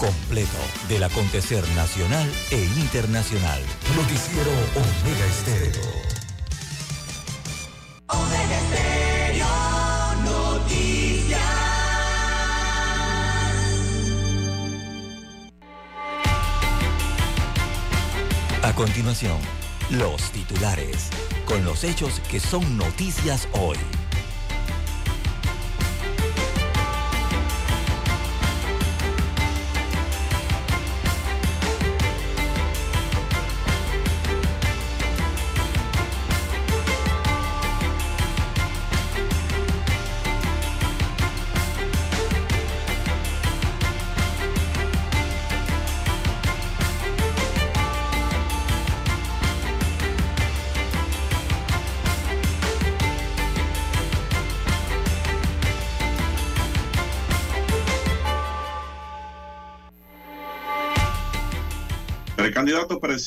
completo del acontecer nacional e internacional. Noticiero Omega Estéreo. Omega Estéreo Noticias. A continuación, los titulares, con los hechos que son noticias hoy.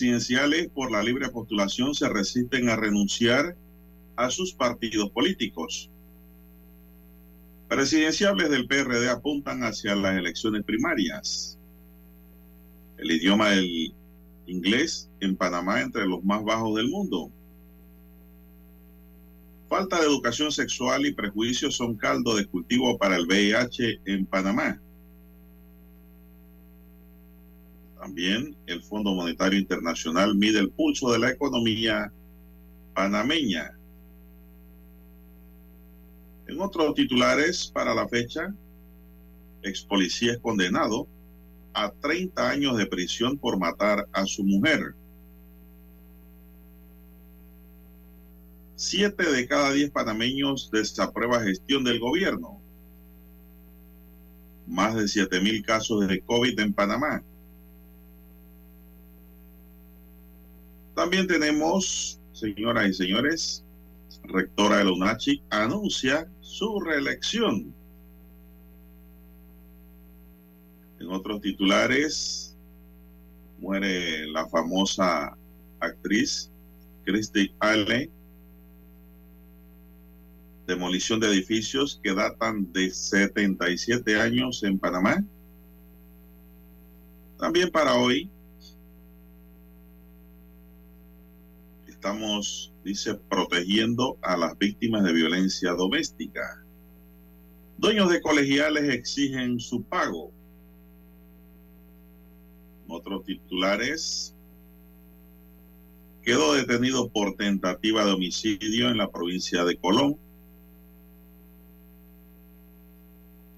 Presidenciales por la libre postulación se resisten a renunciar a sus partidos políticos. Presidenciables del PRD apuntan hacia las elecciones primarias. El idioma del inglés en Panamá entre los más bajos del mundo. Falta de educación sexual y prejuicios son caldo de cultivo para el VIH en Panamá. También el Fondo Monetario Internacional mide el pulso de la economía panameña. En otros titulares para la fecha, ex policía es condenado a 30 años de prisión por matar a su mujer. Siete de cada diez panameños desaprueba gestión del gobierno. Más de siete mil casos de COVID en Panamá. También tenemos, señoras y señores, rectora de la UNACHI anuncia su reelección. En otros titulares, muere la famosa actriz Christy Alley. Demolición de edificios que datan de 77 años en Panamá. También para hoy, estamos, dice, protegiendo a las víctimas de violencia doméstica. Dueños de colegiales exigen su pago. Otros titulares. Quedó detenido por tentativa de homicidio en la provincia de Colón.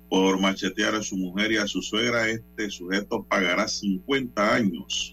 Por machetear a su mujer y a su suegra, este sujeto pagará 50 años.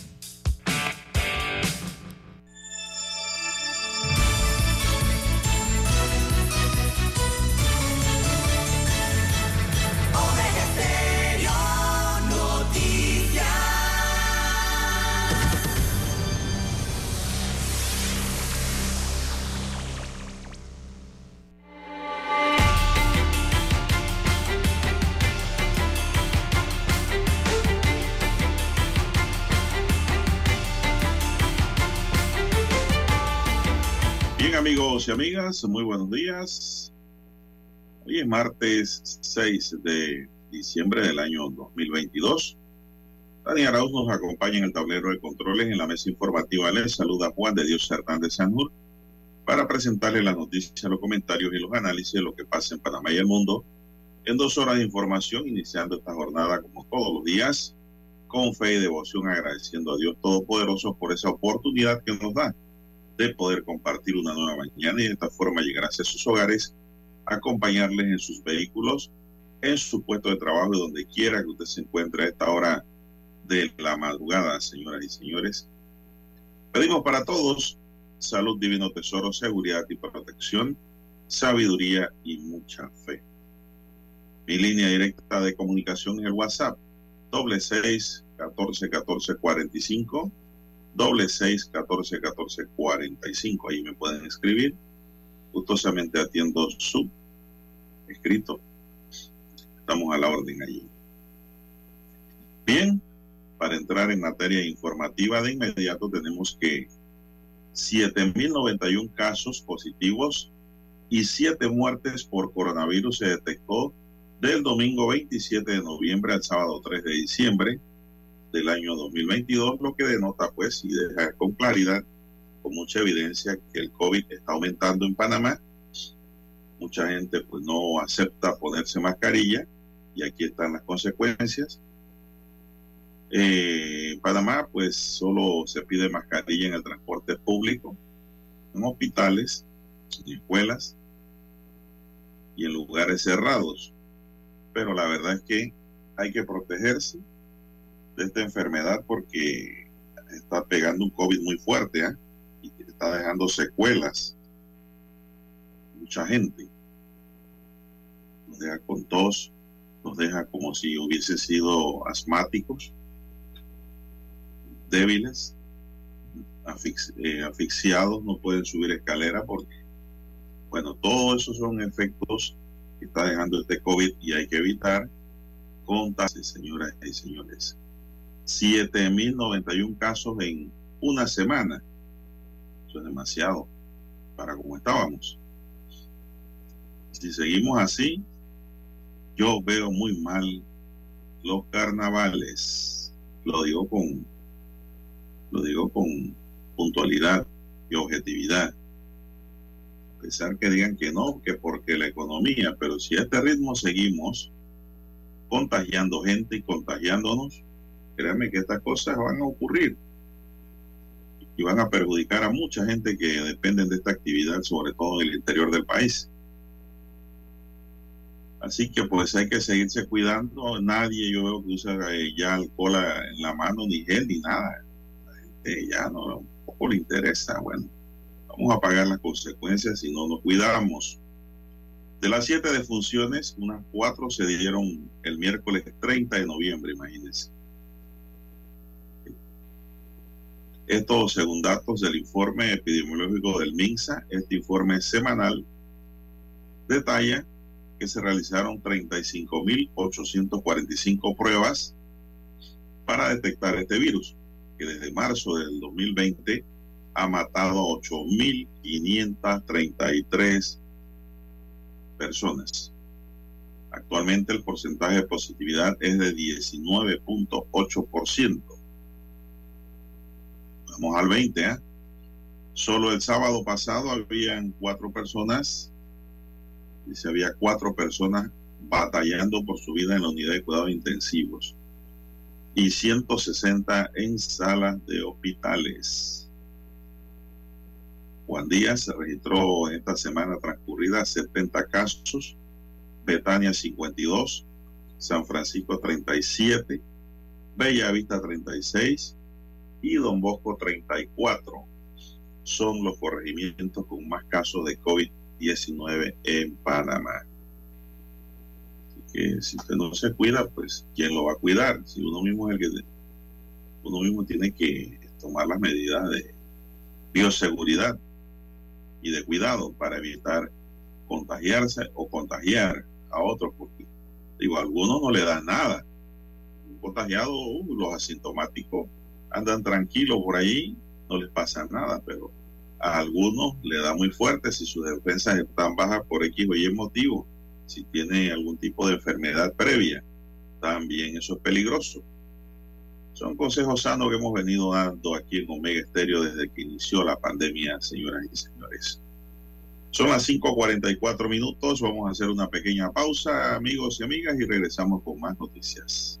Amigas, muy buenos días. Hoy es martes 6 de diciembre del año 2022. Dani Arauz nos acompaña en el tablero de controles en la mesa informativa. Les saluda Juan de Dios Hernández Sanjur. para presentarles las noticias, los comentarios y los análisis de lo que pasa en Panamá y el mundo en dos horas de información, iniciando esta jornada como todos los días, con fe y devoción, agradeciendo a Dios Todopoderoso por esa oportunidad que nos da de poder compartir una nueva mañana y de esta forma llegar hacia sus hogares, acompañarles en sus vehículos, en su puesto de trabajo donde quiera que usted se encuentre a esta hora de la madrugada, señoras y señores. Pedimos para todos salud, divino tesoro, seguridad y protección, sabiduría y mucha fe. Mi línea directa de comunicación es el WhatsApp, doble seis catorce catorce cuarenta y cinco, doble seis catorce catorce cuarenta y cinco. Ahí me pueden escribir. Gustosamente atiendo su escrito. Estamos a la orden allí. Bien, para entrar en materia informativa de inmediato tenemos que 7.091 casos positivos y 7 muertes por coronavirus se detectó del domingo 27 de noviembre al sábado 3 de diciembre del año 2022, lo que denota pues y deja con claridad, con mucha evidencia que el COVID está aumentando en Panamá. Mucha gente pues no acepta ponerse mascarilla y aquí están las consecuencias. Eh, en Panamá, pues solo se pide mascarilla en el transporte público, en hospitales, en escuelas y en lugares cerrados. Pero la verdad es que hay que protegerse de esta enfermedad porque está pegando un COVID muy fuerte ¿eh? y está dejando secuelas. Mucha gente nos deja con tos, nos deja como si hubiese sido asmáticos débiles, eh, asfixiados, no pueden subir escalera porque, bueno, todos esos son efectos que está dejando este COVID y hay que evitar contagios, señoras y señores. 7.091 casos en una semana. Eso es demasiado para como estábamos. Si seguimos así, yo veo muy mal los carnavales. Lo digo con lo digo con puntualidad y objetividad. A pesar que digan que no, que porque la economía, pero si a este ritmo seguimos contagiando gente y contagiándonos, créanme que estas cosas van a ocurrir y van a perjudicar a mucha gente que dependen de esta actividad, sobre todo en el interior del país. Así que pues hay que seguirse cuidando. Nadie yo veo que usa eh, ya alcohol en la mano, ni gel, ni nada ya no un poco le interesa, bueno, vamos a pagar las consecuencias si no nos cuidamos. De las siete defunciones, unas cuatro se dieron el miércoles 30 de noviembre, imagínense. Esto según datos del informe epidemiológico del MINSA, este informe semanal detalla que se realizaron 35.845 pruebas para detectar este virus desde marzo del 2020 ha matado a 8.533 personas. Actualmente el porcentaje de positividad es de 19.8%. Al 20, ¿eh? Solo el sábado pasado habían cuatro personas, dice, había cuatro personas batallando por su vida en la unidad de cuidados intensivos y 160 en salas de hospitales. Juan Díaz se registró esta semana transcurrida 70 casos, Betania 52, San Francisco 37, Bellavista 36 y Don Bosco 34. Son los corregimientos con más casos de COVID-19 en Panamá que si usted no se cuida, pues ¿quién lo va a cuidar? Si uno mismo es el que uno mismo tiene que tomar las medidas de bioseguridad y de cuidado para evitar contagiarse o contagiar a otros, porque digo, a algunos no le da nada. Un contagiado, uh, los asintomáticos andan tranquilos por ahí, no les pasa nada, pero a algunos le da muy fuerte si sus defensas están bajas por X o Y motivo si tiene algún tipo de enfermedad previa, también eso es peligroso. Son consejos sanos que hemos venido dando aquí en Omega Estéreo desde que inició la pandemia, señoras y señores. Son las 5.44 minutos, vamos a hacer una pequeña pausa, amigos y amigas, y regresamos con más noticias.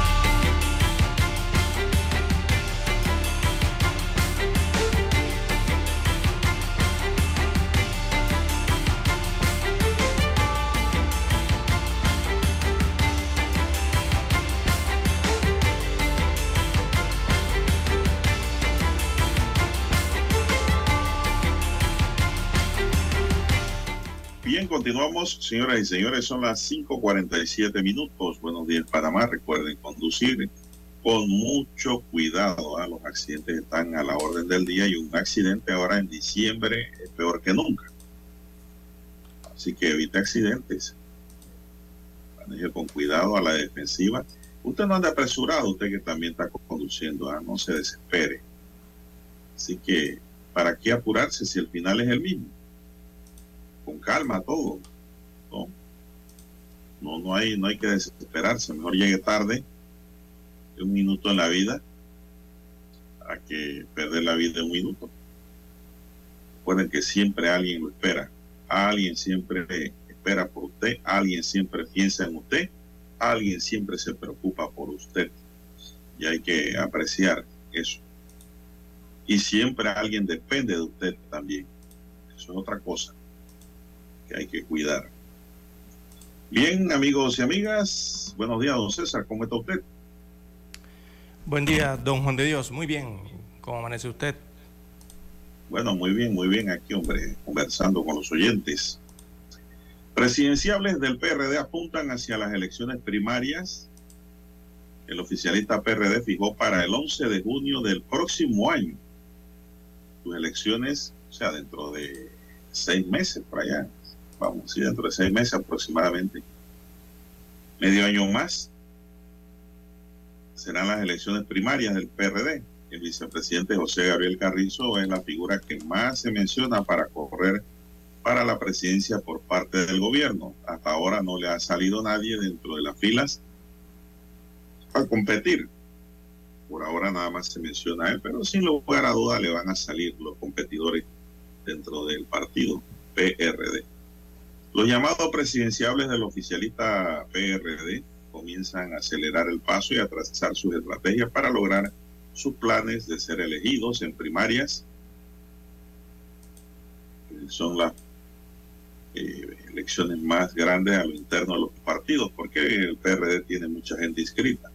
Continuamos, señoras y señores, son las 5.47 minutos. Buenos días, Panamá. Recuerden conducir con mucho cuidado. ¿ah? Los accidentes están a la orden del día y un accidente ahora en diciembre es peor que nunca. Así que evite accidentes. Maneje con cuidado a la defensiva. Usted no anda apresurado, usted que también está conduciendo, ¿ah? no se desespere. Así que, ¿para qué apurarse si el final es el mismo? Con calma todo. No, no, no hay, no hay que desesperarse. Mejor llegue tarde, un minuto en la vida, a que perder la vida en un minuto. Recuerden que siempre alguien lo espera. Alguien siempre espera por usted. Alguien siempre piensa en usted. Alguien siempre se preocupa por usted. Y hay que apreciar eso. Y siempre alguien depende de usted también. Eso es otra cosa hay que cuidar. Bien, amigos y amigas, buenos días, don César, ¿cómo está usted? Buen día, don Juan de Dios, muy bien, ¿cómo amanece usted? Bueno, muy bien, muy bien aquí, hombre, conversando con los oyentes. Presidenciables del PRD apuntan hacia las elecciones primarias. El oficialista PRD fijó para el 11 de junio del próximo año sus elecciones, o sea, dentro de seis meses por allá, vamos, sí, dentro de seis meses aproximadamente, medio año más, serán las elecciones primarias del PRD. El vicepresidente José Gabriel Carrizo es la figura que más se menciona para correr para la presidencia por parte del gobierno. Hasta ahora no le ha salido nadie dentro de las filas a competir. Por ahora nada más se menciona a él, pero sin lugar a duda le van a salir los competidores dentro del partido PRD. Los llamados presidenciables del oficialista PRD comienzan a acelerar el paso y a trazar sus estrategias para lograr sus planes de ser elegidos en primarias. Son las eh, elecciones más grandes a lo interno de los partidos, porque el PRD tiene mucha gente inscrita.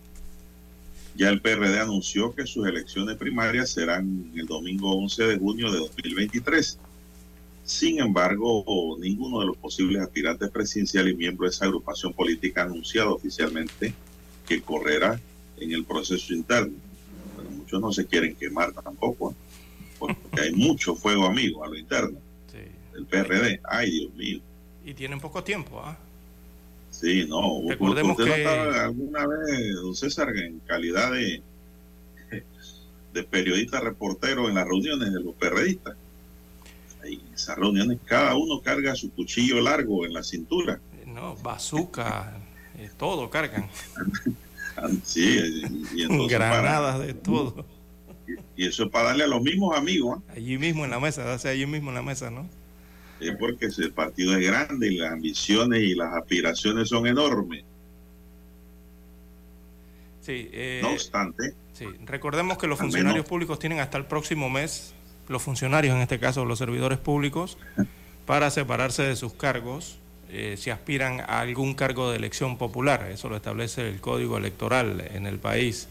Ya el PRD anunció que sus elecciones primarias serán el domingo 11 de junio de 2023. Sin embargo, ninguno de los posibles aspirantes presidenciales y miembros de esa agrupación política ha anunciado oficialmente que correrá en el proceso interno. Pero muchos no se quieren quemar tampoco, ¿eh? porque hay mucho fuego amigo a lo interno del PRD. Ay, Dios mío. Y tienen poco tiempo, ¿ah? Sí, no. Recordemos ¿Usted que... alguna vez, don César, en calidad de, de periodista reportero en las reuniones de los perredistas? En esas reuniones cada uno carga su cuchillo largo en la cintura. No, bazooka, eh, todo cargan. sí, y entonces granadas de todo. Y, eso es para darle a los mismos amigos. ¿ah? Allí mismo en la mesa, hace allí mismo en la mesa, ¿no? es porque el partido es grande y las ambiciones y las aspiraciones son enormes. Sí, eh, no obstante. Sí, recordemos que los funcionarios públicos tienen hasta el próximo mes, los funcionarios en este caso, los servidores públicos, para separarse de sus cargos eh, si aspiran a algún cargo de elección popular. Eso lo establece el código electoral en el país.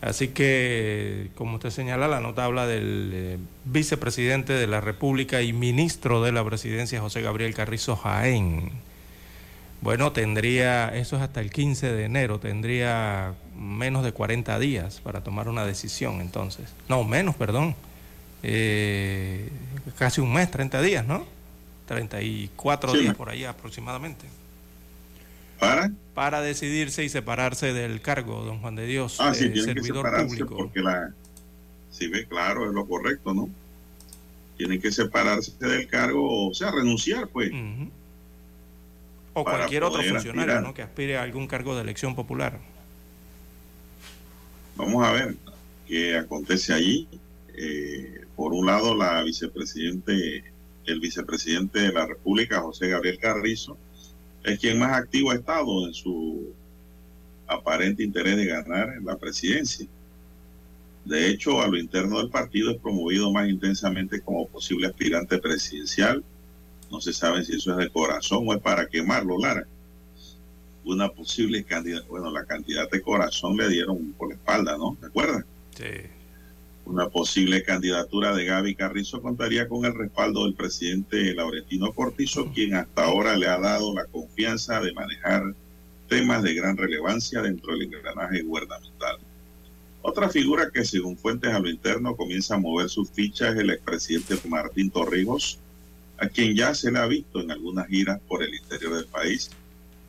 Así que, como usted señala, la nota habla del eh, vicepresidente de la República y ministro de la presidencia, José Gabriel Carrizo Jaén. Bueno, tendría, eso es hasta el 15 de enero, tendría menos de 40 días para tomar una decisión entonces. No, menos, perdón. Eh, casi un mes, 30 días, ¿no? 34 días por ahí aproximadamente. ¿Para? Para decidirse y separarse del cargo, don Juan de Dios, ah, sí, servidor que público. Porque la, si ve claro, es lo correcto, ¿no? Tienen que separarse del cargo, o sea, renunciar, pues. O cualquier otro funcionario, ¿no? Que aspire a algún cargo de elección popular. Vamos a ver qué acontece allí. Eh, por un lado, la vicepresidente, el vicepresidente de la República, José Gabriel Carrizo, es quien más activo ha estado en su aparente interés de ganar la presidencia. De hecho, a lo interno del partido es promovido más intensamente como posible aspirante presidencial. No se sabe si eso es de corazón o es para quemarlo, Lara. Una posible candidata, bueno, la candidata de corazón le dieron por la espalda, ¿no? ¿Te acuerdas? Sí. Una posible candidatura de Gaby Carrizo contaría con el respaldo del presidente Laurentino Cortizo, quien hasta ahora le ha dado la confianza de manejar temas de gran relevancia dentro del engranaje gubernamental. Otra figura que según fuentes a lo interno comienza a mover sus fichas es el expresidente Martín Torrijos, a quien ya se le ha visto en algunas giras por el interior del país,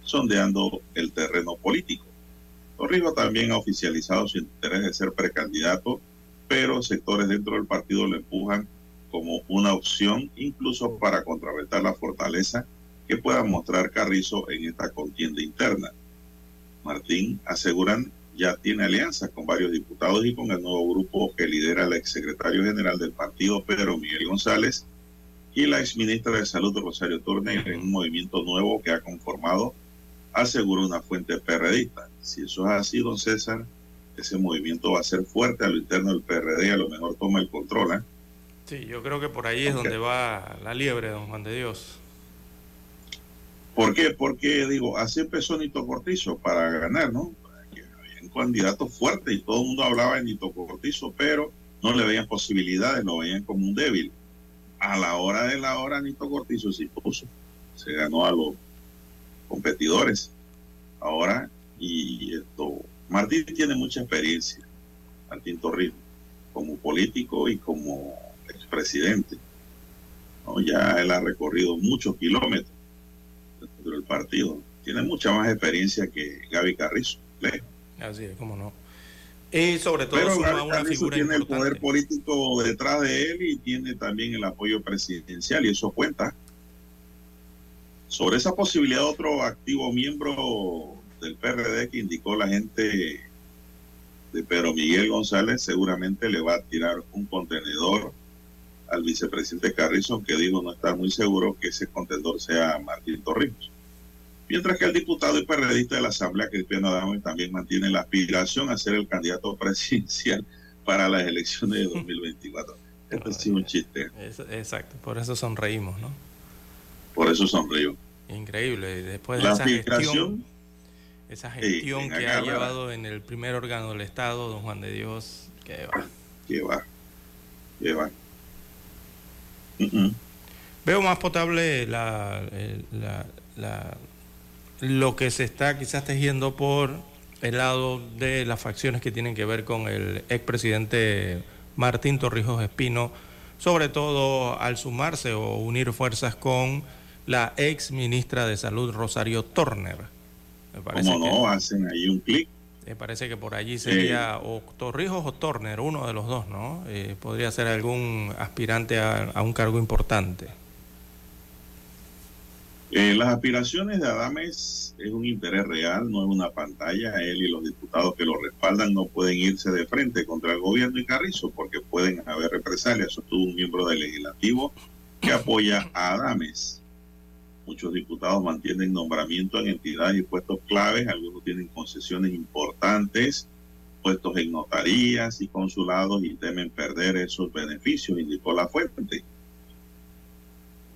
sondeando el terreno político. Torrijos también ha oficializado su interés de ser precandidato pero sectores dentro del partido lo empujan como una opción incluso para contrarrestar la fortaleza que pueda mostrar Carrizo en esta contienda interna. Martín aseguran ya tiene alianzas con varios diputados y con el nuevo grupo que lidera el exsecretario general del partido, Pedro Miguel González, y la exministra de Salud, Rosario Torne, en un movimiento nuevo que ha conformado, asegura una fuente perredista. Si eso es así, don César, ese movimiento va a ser fuerte a lo interno del PRD, a lo mejor toma el control. ¿eh? Sí, yo creo que por ahí es donde va la liebre, don Juan de Dios. ¿Por qué? Porque, digo, así empezó Nito Cortizo para ganar, ¿no? Había un candidato fuerte y todo el mundo hablaba de Nito Cortizo, pero no le veían posibilidades, lo veían como un débil. A la hora de la hora, Nito Cortizo se puso, se ganó a los competidores. Ahora, y esto Martín tiene mucha experiencia, Martín Torrijos, como político y como expresidente. ¿no? Ya él ha recorrido muchos kilómetros dentro del partido. Tiene mucha más experiencia que Gaby Carrizo, Así es, cómo no. Y sobre todo Pero Gaby una figura tiene el poder político detrás de él y tiene también el apoyo presidencial y eso cuenta. Sobre esa posibilidad, otro activo miembro del PRD que indicó la gente de Pedro Miguel González seguramente le va a tirar un contenedor al vicepresidente Carrizo, que dijo no está muy seguro que ese contenedor sea Martín Torrijos. Mientras que el diputado y PRDista de la Asamblea, Cristiano Adame, también mantiene la aspiración a ser el candidato presidencial para las elecciones de 2024. Esto es un chiste. Exacto, por eso sonreímos, ¿no? Por eso sonrió. Increíble. Después de esa gestión, esa gestión que ha llevado en el primer órgano del Estado, don Juan de Dios, que va. Que va. Que va. Veo más potable la, la, lo que se está quizás tejiendo por el lado de las facciones que tienen que ver con el expresidente Martín Torrijos Espino, sobre todo al sumarse o unir fuerzas con la ex ministra de Salud Rosario Turner. Me no? Hacen ahí un clic. Me parece que por allí sería o Torrijos o Turner, uno de los dos, ¿no? Eh, podría ser algún aspirante a un cargo importante. Eh, las aspiraciones de Adames es un interés real, no es una pantalla. Él y los diputados que lo respaldan no pueden irse de frente contra el gobierno y Carrizo porque pueden haber represalias. tuvo un miembro del legislativo que apoya a Adames. Muchos diputados mantienen nombramiento en entidades y puestos claves, algunos tienen concesiones importantes, puestos en notarías y consulados y temen perder esos beneficios, indicó la fuente.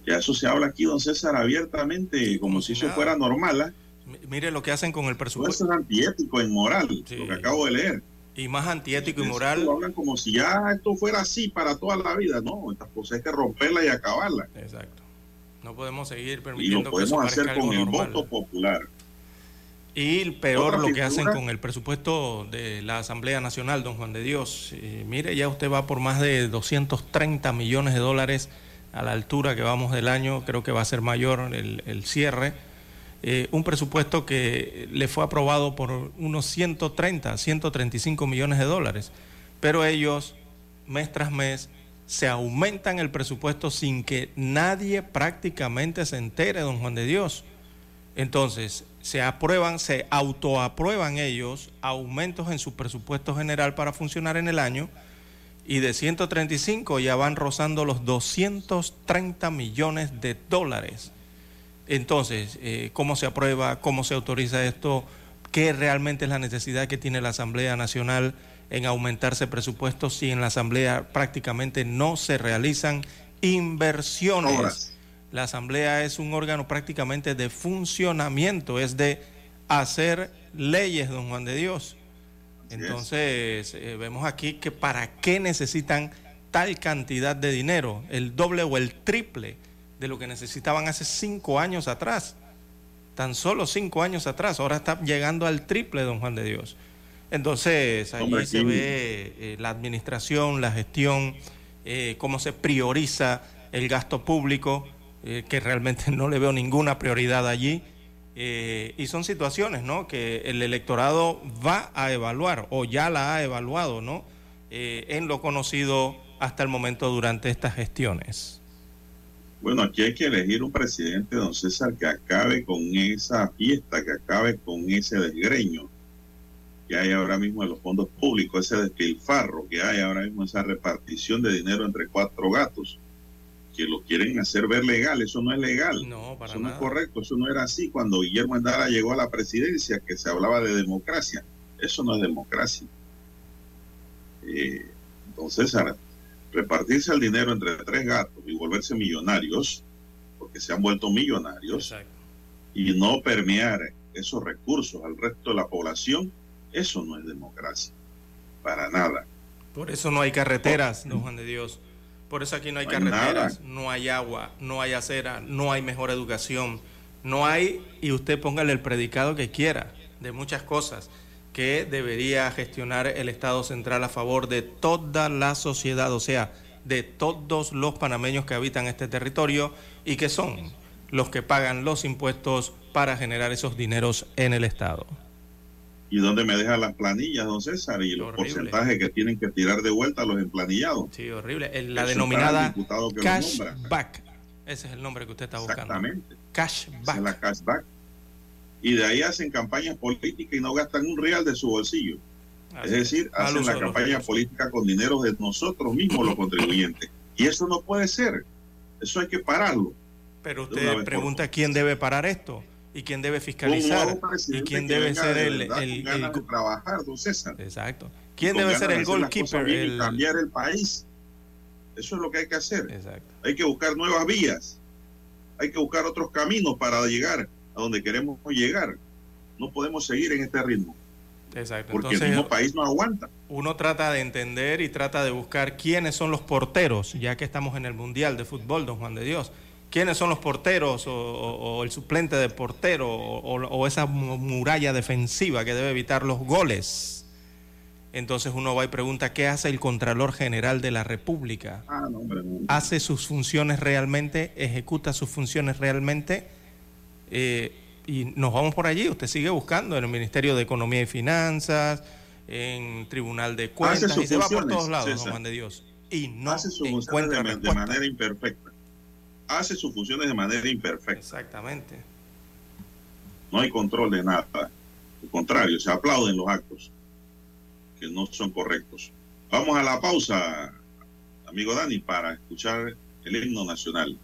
Ya eso se habla aquí, don César, abiertamente, como si eso fuera normal. ¿ah? Mire lo que hacen con el presupuesto. Eso es antiético, inmoral, lo que acabo de leer. Y más antiético y moral. Hablan como si ya esto fuera así para toda la vida. No, estas cosas hay que romperla y acabarla. Exacto. No podemos seguir permitiendo y lo podemos hacer con el voto popular. Y peor lo que hacen con el presupuesto de la Asamblea Nacional, don Juan de Dios. Eh, mire, ya usted va por más de 230 millones de dólares a la altura que vamos del año, creo que va a ser mayor el, cierre. Eh, un presupuesto que le fue aprobado por unos 130, 135 millones de dólares, pero ellos mes tras mes se aumentan el presupuesto sin que nadie prácticamente se entere, don Juan de Dios. Entonces, se aprueban, se autoaprueban ellos aumentos en su presupuesto general para funcionar en el año y de 135 ya van rozando los 230 millones de dólares. Entonces, eh, ¿cómo se aprueba? ¿Cómo se autoriza esto? ¿Qué realmente es la necesidad que tiene la Asamblea Nacional en aumentarse presupuestos si en la Asamblea prácticamente no se realizan inversiones? La Asamblea es un órgano prácticamente de funcionamiento, es de hacer leyes, don Juan de Dios. Entonces, eh, vemos aquí que para qué necesitan tal cantidad de dinero, el doble o el triple de lo que necesitaban hace cinco años atrás. Tan solo cinco años atrás, ahora está llegando al triple, don Juan de Dios. Entonces, ahí se ve eh, la administración, la gestión, eh, cómo se prioriza el gasto público, que realmente no le veo ninguna prioridad allí eh, y son situaciones ¿no? que el electorado va a evaluar o ya la ha evaluado ¿no? Eh, en lo conocido hasta el momento durante estas gestiones. Bueno, aquí hay que elegir un presidente, don César, que acabe con esa fiesta, que acabe con ese desgreño que hay ahora mismo en los fondos públicos, ese despilfarro que hay ahora mismo, esa repartición de dinero entre cuatro gatos que lo quieren hacer ver legal. Eso no es legal. No, eso no es correcto. Eso no era así cuando Guillermo Andara llegó a la presidencia, que se hablaba de democracia. Eso no es democracia. Eh, entonces, repartirse el dinero entre tres gatos y volverse millonarios, porque se han vuelto millonarios, y no permear esos recursos al resto de la población, eso no es democracia. Para nada. Por eso no hay carreteras, don Juan de Dios. Por eso aquí no hay, carreteras, no hay agua, no hay acera, no hay mejor educación, no hay, y usted póngale el predicado que quiera, de muchas cosas que debería gestionar el Estado central a favor de toda la sociedad, o sea, de todos los panameños que habitan este territorio y que son los que pagan los impuestos para generar esos dineros en el Estado y dónde me dejan las planillas, don César, y los porcentajes que tienen que tirar de vuelta a los emplanillados. Sí, horrible. La denominada cashback. Ese es el nombre que usted está buscando. Exactamente. Cashback. es la cashback. Y de ahí hacen campañas políticas y no gastan un real de su bolsillo. es decir, hacen la campaña política con dinero de nosotros mismos, los contribuyentes. Y eso no puede ser. Eso hay que pararlo. Pero usted pregunta quién debe parar esto y quién debe fiscalizar y quién debe ser el, el, el, trabajar, don César. Exacto. ¿Quién debe ser el goalkeeper? El... cambiar el país. Eso es lo que hay que hacer. Hay que buscar nuevas vías. Hay que buscar otros caminos para llegar a donde queremos llegar. No podemos seguir en este ritmo. Exacto. Porque el mismo país no aguanta. Uno trata de entender y trata de buscar quiénes son los porteros, ya que estamos en el Mundial de Fútbol, don Juan de Dios. ¿Quiénes son los porteros o, el suplente de portero o, esa muralla defensiva que debe evitar los goles? Entonces uno va y pregunta, ¿qué hace el Contralor General de la República? Ah, ¿Hace sus funciones realmente? ¿Ejecuta sus funciones realmente? Eh, y nos vamos por allí. Usted sigue buscando en el Ministerio de Economía y Finanzas, en Tribunal de Cuentas, y se va por todos lados, Juan de Dios. Y no hace encuentra de manera imperfecta hace sus funciones de manera imperfecta. Exactamente. No hay control de nada. Al contrario, se aplauden los actos que no son correctos. Vamos a la pausa, amigo Dani, para escuchar el himno nacional.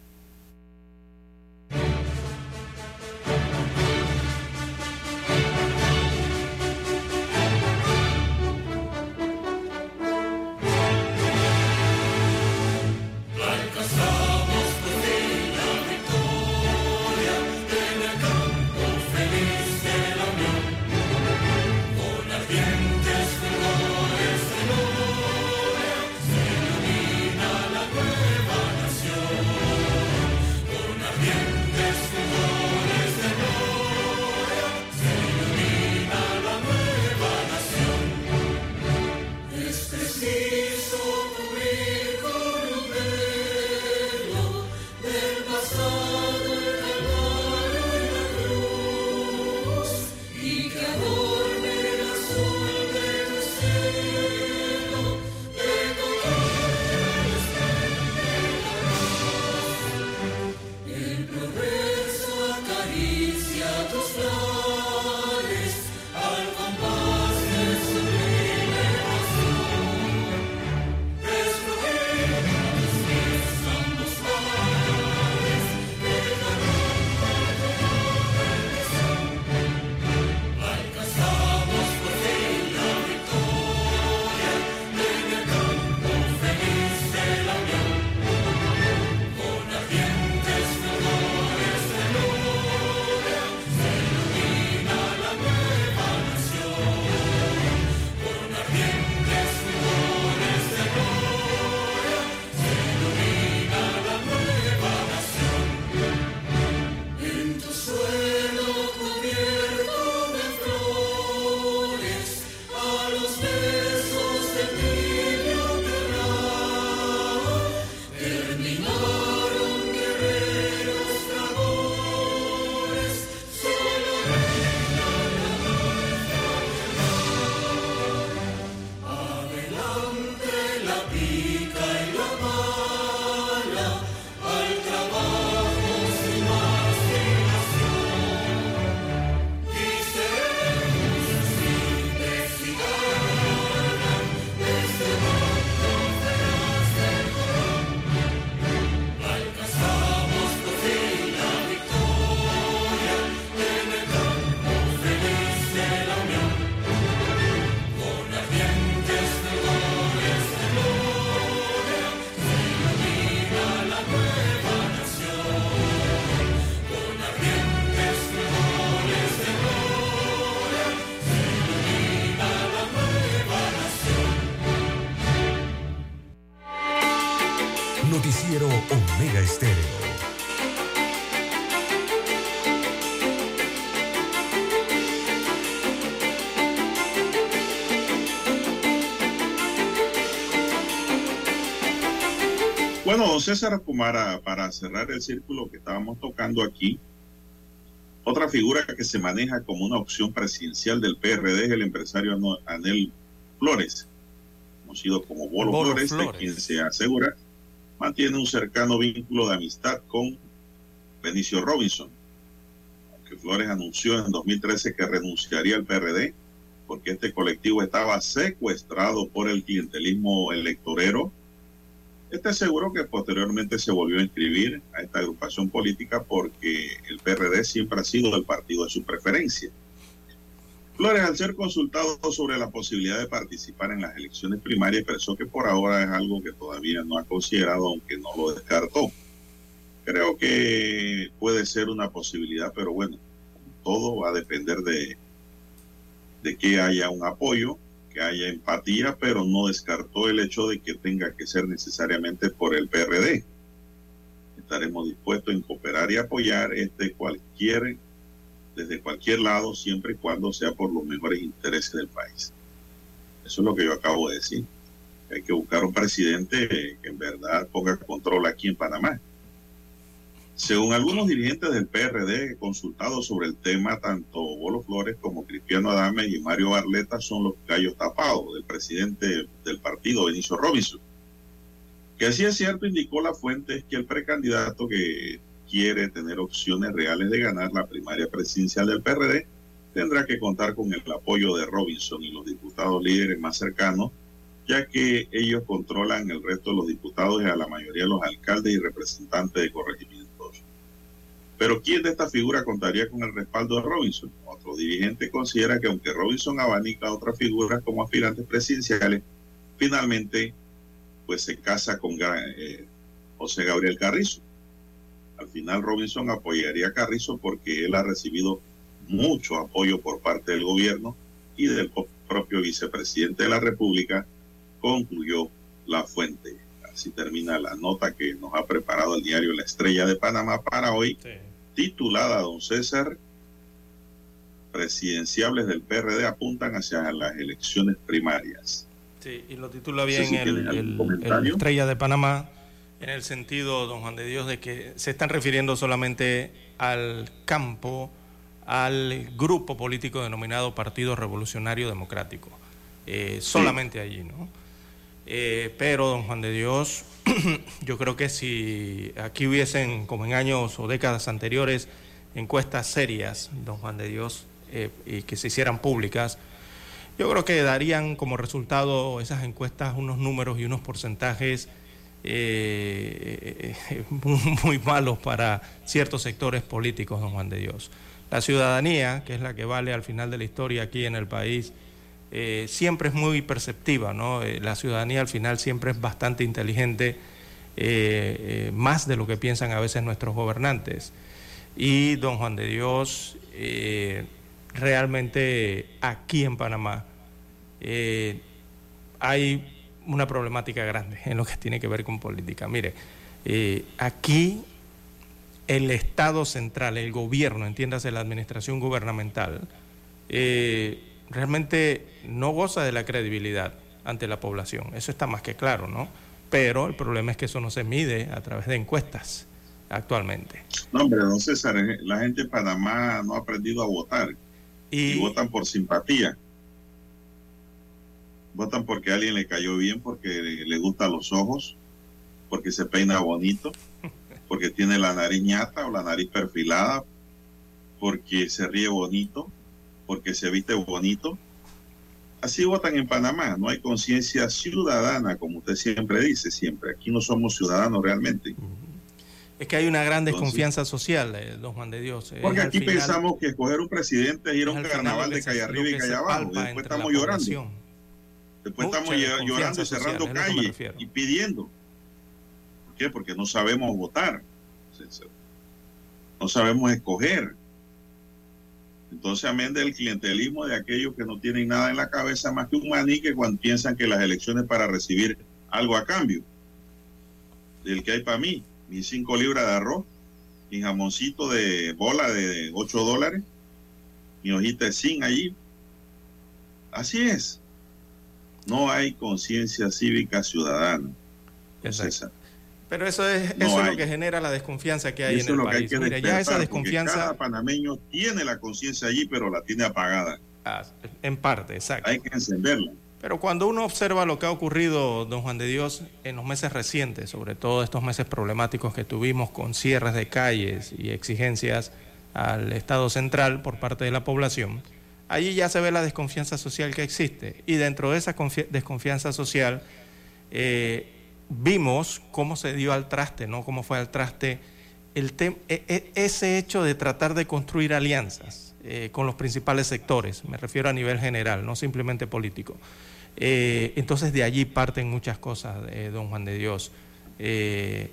César Kumara, para cerrar el círculo que estábamos tocando aquí, otra figura que se maneja como una opción presidencial del PRD es el empresario Anel Flores, conocido como Bolo, Flores, de quien se asegura mantiene un cercano vínculo de amistad con Benicio Robinson. Aunque Flores anunció en 2013 que renunciaría al PRD porque este colectivo estaba secuestrado por el clientelismo electorero este aseguró que posteriormente se volvió a inscribir a esta agrupación política porque el PRD siempre ha sido el partido de su preferencia. Flores, al ser consultado sobre la posibilidad de participar en las elecciones primarias, expresó que por ahora es algo que todavía no ha considerado, aunque no lo descartó. Creo que puede ser una posibilidad, pero bueno, todo va a depender de, de que haya un apoyo, que haya empatía, pero no descartó el hecho de que tenga que ser necesariamente por el PRD. Estaremos dispuestos en cooperar y apoyar este cualquier, desde cualquier lado, siempre y cuando sea por los mejores intereses del país. Eso es lo que yo acabo de decir. Hay que buscar un presidente que en verdad ponga control aquí en Panamá según algunos dirigentes del PRD consultados sobre el tema, tanto Bolo Flores como Cristiano Adame y Mario Barleta son los gallos tapados del presidente del partido, Benicio Robinson. Que así es cierto, indicó la fuente, es que el precandidato que quiere tener opciones reales de ganar la primaria presidencial del PRD tendrá que contar con el apoyo de Robinson y los diputados líderes más cercanos, ya que ellos controlan el resto de los diputados y a la mayoría de los alcaldes y representantes de corregimiento pero ¿quién de esta figura contaría con el respaldo de Robinson? Otro dirigente considera que aunque Robinson abanica a otras figuras como aspirantes presidenciales, finalmente pues se casa con eh, José Gabriel Carrizo. Al final Robinson apoyaría a Carrizo porque él ha recibido mucho apoyo por parte del gobierno y del propio vicepresidente de la República, concluyó la fuente. Así termina la nota que nos ha preparado el diario La Estrella de Panamá para hoy titulada Don César, presidenciables del PRD apuntan hacia las elecciones primarias. Sí, y lo titula bien el, Estrella de Panamá, en el sentido, don Juan de Dios, de que se están refiriendo solamente al campo, al grupo político denominado Partido Revolucionario Democrático, eh, solamente allí, ¿no? Eh, pero, don Juan de Dios, yo creo que si aquí hubiesen, como en años o décadas anteriores, encuestas serias, don Juan de Dios, eh, y que se hicieran públicas, yo creo que darían como resultado esas encuestas unos números y unos porcentajes eh, muy malos para ciertos sectores políticos, don Juan de Dios. La ciudadanía, que es la que vale al final de la historia aquí en el país, eh, siempre es muy perceptiva, ¿no? Eh, la ciudadanía al final siempre es bastante inteligente, eh, más de lo que piensan a veces nuestros gobernantes. Y don Juan de Dios, realmente aquí en Panamá hay una problemática grande en lo que tiene que ver con política. Mire, aquí el Estado central, el gobierno, entiéndase la administración gubernamental, realmente no goza de la credibilidad ante la población. Eso está más que claro, ¿no? Pero el problema es que eso no se mide a través de encuestas actualmente. No, hombre, don César, eh, la gente de Panamá no ha aprendido a votar y, votan por simpatía. Votan porque a alguien le cayó bien, porque le gustan los ojos, porque se peina bonito, porque tiene la nariz ñata o la nariz perfilada, porque se ríe bonito, porque se viste bonito. Así votan en Panamá, no hay conciencia ciudadana, como usted siempre dice, siempre. Aquí no somos ciudadanos realmente. Es que hay una gran desconfianza social, eh, don Juan de Dios. Porque aquí pensamos que escoger un presidente es ir a un carnaval de calle arriba y calle abajo. Después estamos llorando. Después estamos llorando, cerrando calles y pidiendo. ¿Por qué? Porque no sabemos votar. No sabemos escoger. Entonces, amén del clientelismo de aquellos que no tienen nada en la cabeza más que un maní que cuando piensan que las elecciones para recibir algo a cambio. Del que hay para mí, mis cinco libras de arroz, mi jamoncito de bola de 8 dólares, mi hojita de zinc allí. Así es. No hay conciencia cívica ciudadana. Exacto. Pero eso es, eso lo que genera la desconfianza que hay en el país. Mira, ya esa desconfianza. Cada panameño tiene la conciencia allí, pero la tiene apagada. Ah, en parte, exacto. Hay que encenderla. Pero cuando uno observa lo que ha ocurrido, don Juan de Dios, en los meses recientes, sobre todo estos meses problemáticos que tuvimos con cierres de calles y exigencias al Estado central por parte de la población, allí ya se ve la desconfianza social que existe. Y dentro de esa desconfianza social, eh, vimos cómo se dio al traste, ¿no? Cómo fue al traste el e, e, ese hecho de tratar de construir alianzas eh, con los principales sectores, me refiero a nivel general, no simplemente político. Eh, entonces de allí parten muchas cosas, don Juan de Dios. Eh,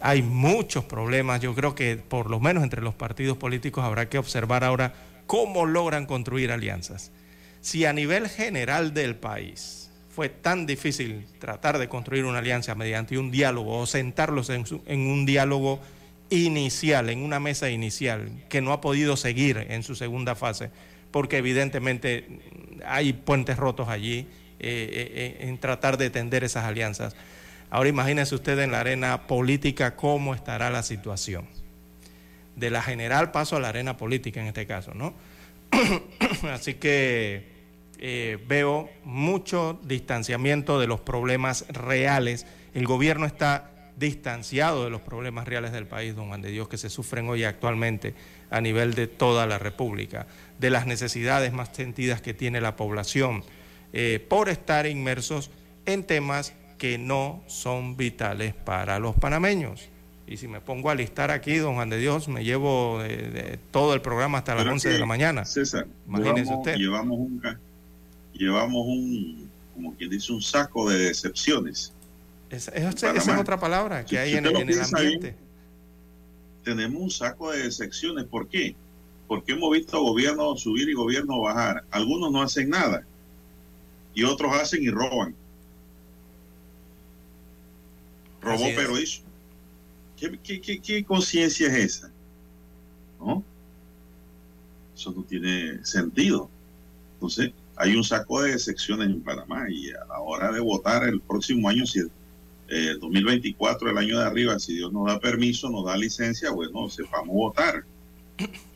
Hay muchos problemas. Yo creo que por lo menos entre los partidos políticos habrá que observar ahora cómo logran construir alianzas. Si a nivel general del país fue tan difícil tratar de construir una alianza mediante un diálogo o sentarlos en, en un diálogo inicial, en una mesa inicial, que no ha podido seguir en su segunda fase, porque evidentemente hay puentes rotos allí eh, eh, en tratar de tender esas alianzas. Ahora imagínense usted en la arena política cómo estará la situación. De la general paso a la arena política en este caso, ¿no? Así que eh, veo mucho distanciamiento de los problemas reales. El gobierno está distanciado de los problemas reales del país, don Juan de Dios, que se sufren hoy actualmente a nivel de toda la República, de las necesidades más sentidas que tiene la población, eh, por estar inmersos en temas que no son vitales para los panameños. Y si me pongo a listar aquí, don Juan de Dios, me llevo todo el programa hasta las 11 de la mañana. César, imagínese usted. Llevamos un, llevamos un, como quien dice, un saco de decepciones esa, es otra palabra que hay en, el ambiente. tenemos un saco de secciones. ¿Por qué? Porque hemos visto gobierno subir y gobierno bajar. Algunos no hacen nada y otros hacen y roban. Robó pero hizo. ¿Qué, qué conciencia es esa? ¿No? Eso no tiene sentido. Entonces, hay un saco de secciones en Panamá y a la hora de votar el próximo año, si 2024, el año de arriba, si Dios nos da permiso, nos da licencia, bueno, sepamos votar.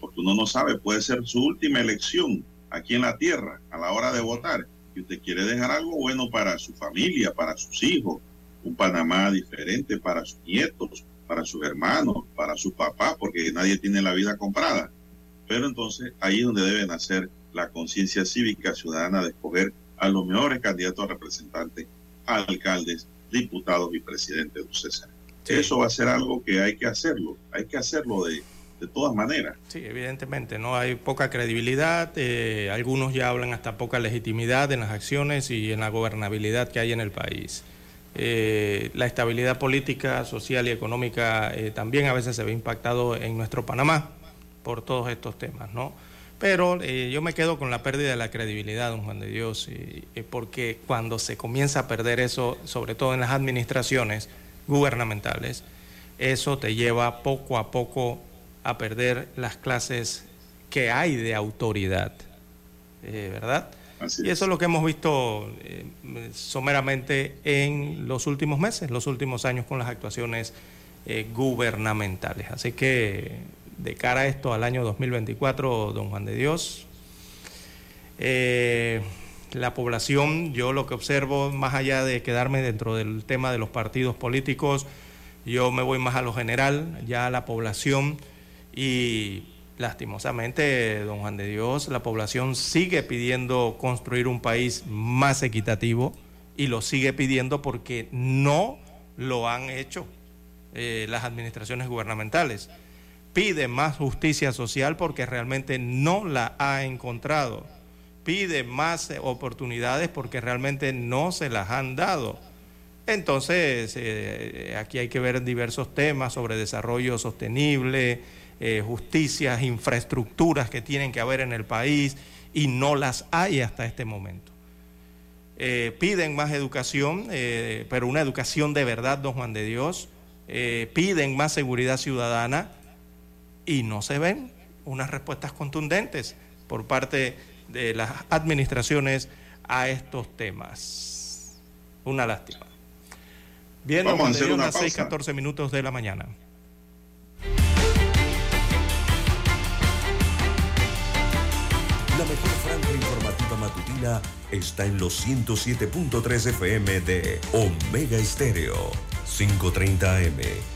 Porque uno no sabe, puede ser su última elección aquí en la tierra a la hora de votar. Y usted quiere dejar algo bueno para su familia, para sus hijos, un Panamá diferente para sus nietos, para sus hermanos, para sus papás, porque nadie tiene la vida comprada. Pero entonces ahí es donde debe nacer la conciencia cívica ciudadana de escoger a los mejores candidatos a representantes, a alcaldes, diputados y presidentes de César. Eso va a ser algo que hay que hacerlo, hay que hacerlo de, de todas maneras. Sí, evidentemente, no hay poca credibilidad, eh, algunos ya hablan hasta poca legitimidad en las acciones y en la gobernabilidad que hay en el país. Eh, la estabilidad política, social y económica eh, también a veces se ve impactado en nuestro Panamá por todos estos temas, ¿no? Pero eh, yo me quedo con la pérdida de la credibilidad, don Juan de Dios, porque cuando se comienza a perder eso, sobre todo en las administraciones gubernamentales, eso te lleva poco a poco a perder las clases que hay de autoridad, eh, ¿verdad? y eso es lo que hemos visto eh, someramente en los últimos meses, los últimos años con las actuaciones gubernamentales. Así que de cara a esto al año 2024, don Juan de Dios. Eh, la población, yo lo que observo, más allá de quedarme dentro del tema de los partidos políticos, yo me voy más a lo general, ya a la población y lastimosamente, don Juan de Dios, la población sigue pidiendo construir un país más equitativo y lo sigue pidiendo porque no lo han hecho eh, las administraciones gubernamentales pide más justicia social porque realmente no la ha encontrado. Pide más oportunidades porque realmente no se las han dado. Entonces, eh, aquí hay que ver diversos temas sobre desarrollo sostenible, eh, justicias, infraestructuras que tienen que haber en el país y no las hay hasta este momento. Eh, piden más educación, pero una educación de verdad, don Juan de Dios. piden más seguridad ciudadana, y no se ven unas respuestas contundentes por parte de las administraciones a estos temas. Una lástima. Bien, vamos a hacer una 6, 14 minutos de la mañana. La mejor franja informativa matutina está en los 107.3 FM de Omega Estéreo, 530 AM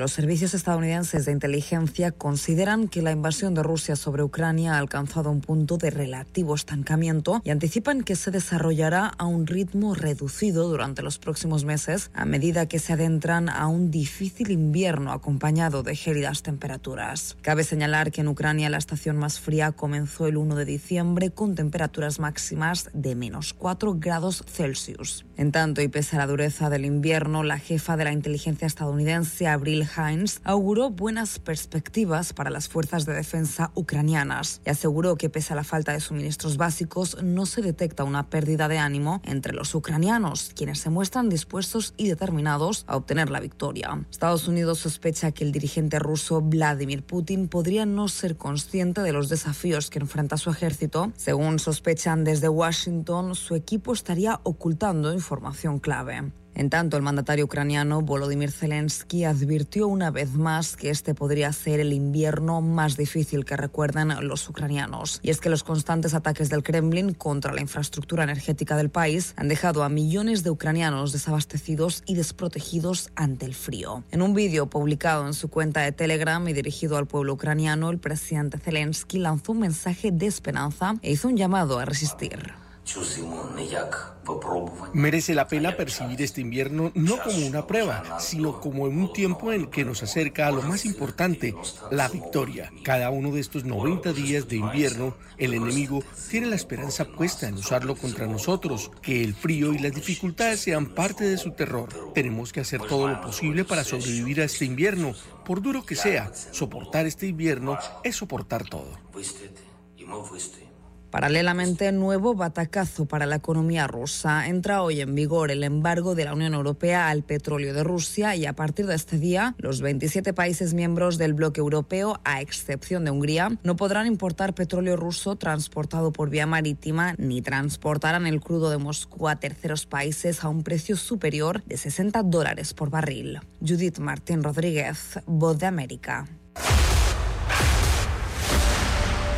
Los servicios estadounidenses de inteligencia consideran que la invasión de Rusia sobre Ucrania ha alcanzado un punto de relativo estancamiento y anticipan que se desarrollará a un ritmo reducido durante los próximos meses a medida que se adentran a un difícil invierno acompañado de gélidas temperaturas. Cabe señalar que en Ucrania la estación más fría comenzó el 1 de diciembre con temperaturas máximas de menos 4 grados Celsius. En tanto, y pese a la dureza del invierno, la jefa de la inteligencia estadounidense, Abril Hines auguró buenas perspectivas para las fuerzas de defensa ucranianas y aseguró que pese a la falta de suministros básicos no se detecta una pérdida de ánimo entre los ucranianos, quienes se muestran dispuestos y determinados a obtener la victoria. Estados Unidos sospecha que el dirigente ruso Vladimir Putin podría no ser consciente de los desafíos que enfrenta su ejército. Según sospechan desde Washington, su equipo estaría ocultando información clave. En tanto, el mandatario ucraniano Volodymyr Zelensky advirtió una vez más que este podría ser el invierno más difícil que recuerdan los ucranianos. Y es que los constantes ataques del Kremlin contra la infraestructura energética del país han dejado a millones de ucranianos desabastecidos y desprotegidos ante el frío. En un vídeo publicado en su cuenta de Telegram y dirigido al pueblo ucraniano, el presidente Zelensky lanzó un mensaje de esperanza e hizo un llamado a resistir. Merece la pena percibir este invierno no como una prueba, sino como un tiempo en que nos acerca a lo más importante, la victoria. Cada uno de estos 90 días de invierno, el enemigo tiene la esperanza puesta en usarlo contra nosotros, que el frío y las dificultades sean parte de su terror. Tenemos que hacer todo lo posible para sobrevivir a este invierno, por duro que sea. Soportar este invierno es soportar todo. Paralelamente, nuevo batacazo para la economía rusa. Entra hoy en vigor el embargo de la Unión Europea al petróleo de Rusia y a partir de este día, los 27 países miembros del bloque europeo, a excepción de Hungría, no podrán importar petróleo ruso transportado por vía marítima ni transportarán el crudo de Moscú a terceros países a un precio superior de 60 dólares por barril. Judith Martín Rodríguez, Voz de América.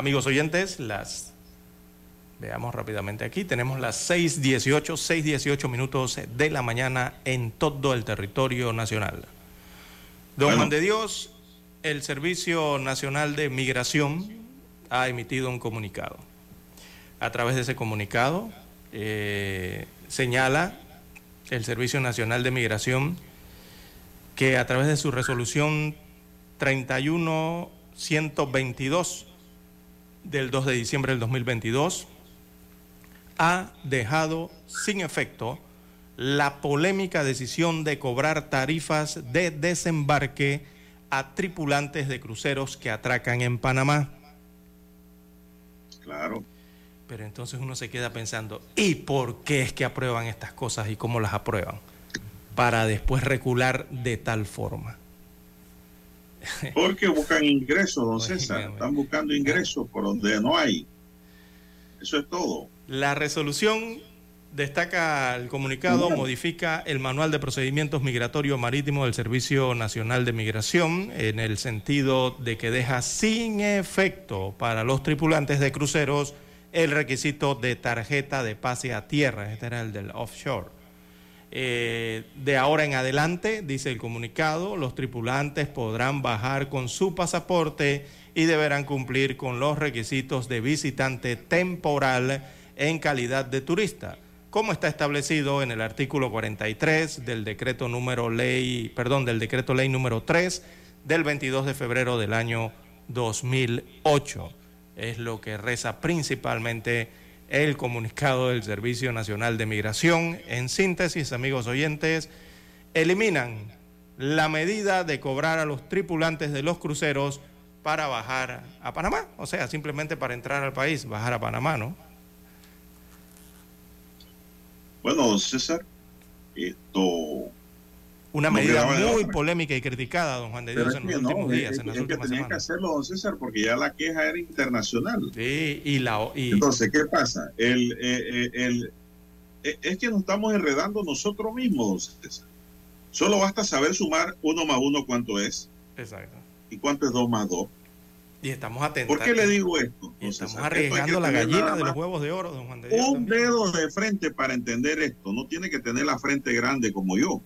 amigos oyentes, las veamos rápidamente aquí. Tenemos las 6:18, 6:18 minutos de la mañana en todo el territorio nacional. Don Juan de Dios, el Servicio Nacional de Migración ha emitido un comunicado. A través de ese comunicado eh, señala el Servicio Nacional de Migración que a través de su resolución 31 122 del 2 de diciembre del 2022 ha dejado sin efecto la polémica decisión de cobrar tarifas de desembarque a tripulantes de cruceros que atracan en Panamá. Claro. Pero entonces uno se queda pensando, ¿y por qué es que aprueban estas cosas y cómo las aprueban? Para después recular de tal forma. Porque buscan ingresos, don César. Están buscando ingresos por donde no hay. Eso es todo. La resolución destaca el comunicado, modifica el manual de procedimientos migratorios marítimos del Servicio Nacional de Migración en el sentido de que deja sin efecto para los tripulantes de cruceros el requisito de tarjeta de pase a tierra, este era el del offshore eh, de ahora en adelante, dice el comunicado, los tripulantes podrán bajar con su pasaporte y deberán cumplir con los requisitos de visitante temporal en calidad de turista, como está establecido en el artículo 43 del decreto número ley, perdón, del decreto ley número 3 del 22 de febrero del año 2008. Es lo que reza principalmente el comunicado del Servicio Nacional de Migración. En síntesis, amigos oyentes, eliminan la medida de cobrar a los tripulantes de los cruceros para bajar a Panamá, o sea, simplemente para entrar al país, bajar a Panamá, ¿no? Bueno, César, esto una medida muy polémica y criticada, don Juan de Dios, en los últimos días, en las es últimas que tenían que hacerlo, don César, porque ya la queja era internacional. Sí, y la... Y... Entonces, ¿qué pasa? El, eh, el, eh, es que nos estamos enredando nosotros mismos, don César. Solo basta saber sumar uno más uno cuánto es. Exacto. ¿Y cuánto es dos más dos? Y estamos atentos. ¿Por qué le digo esto? estamos arriesgando la gallina de los huevos de oro, don Juan de Dios. Un dedo de frente para entender esto. No tiene que tener la frente grande como yo.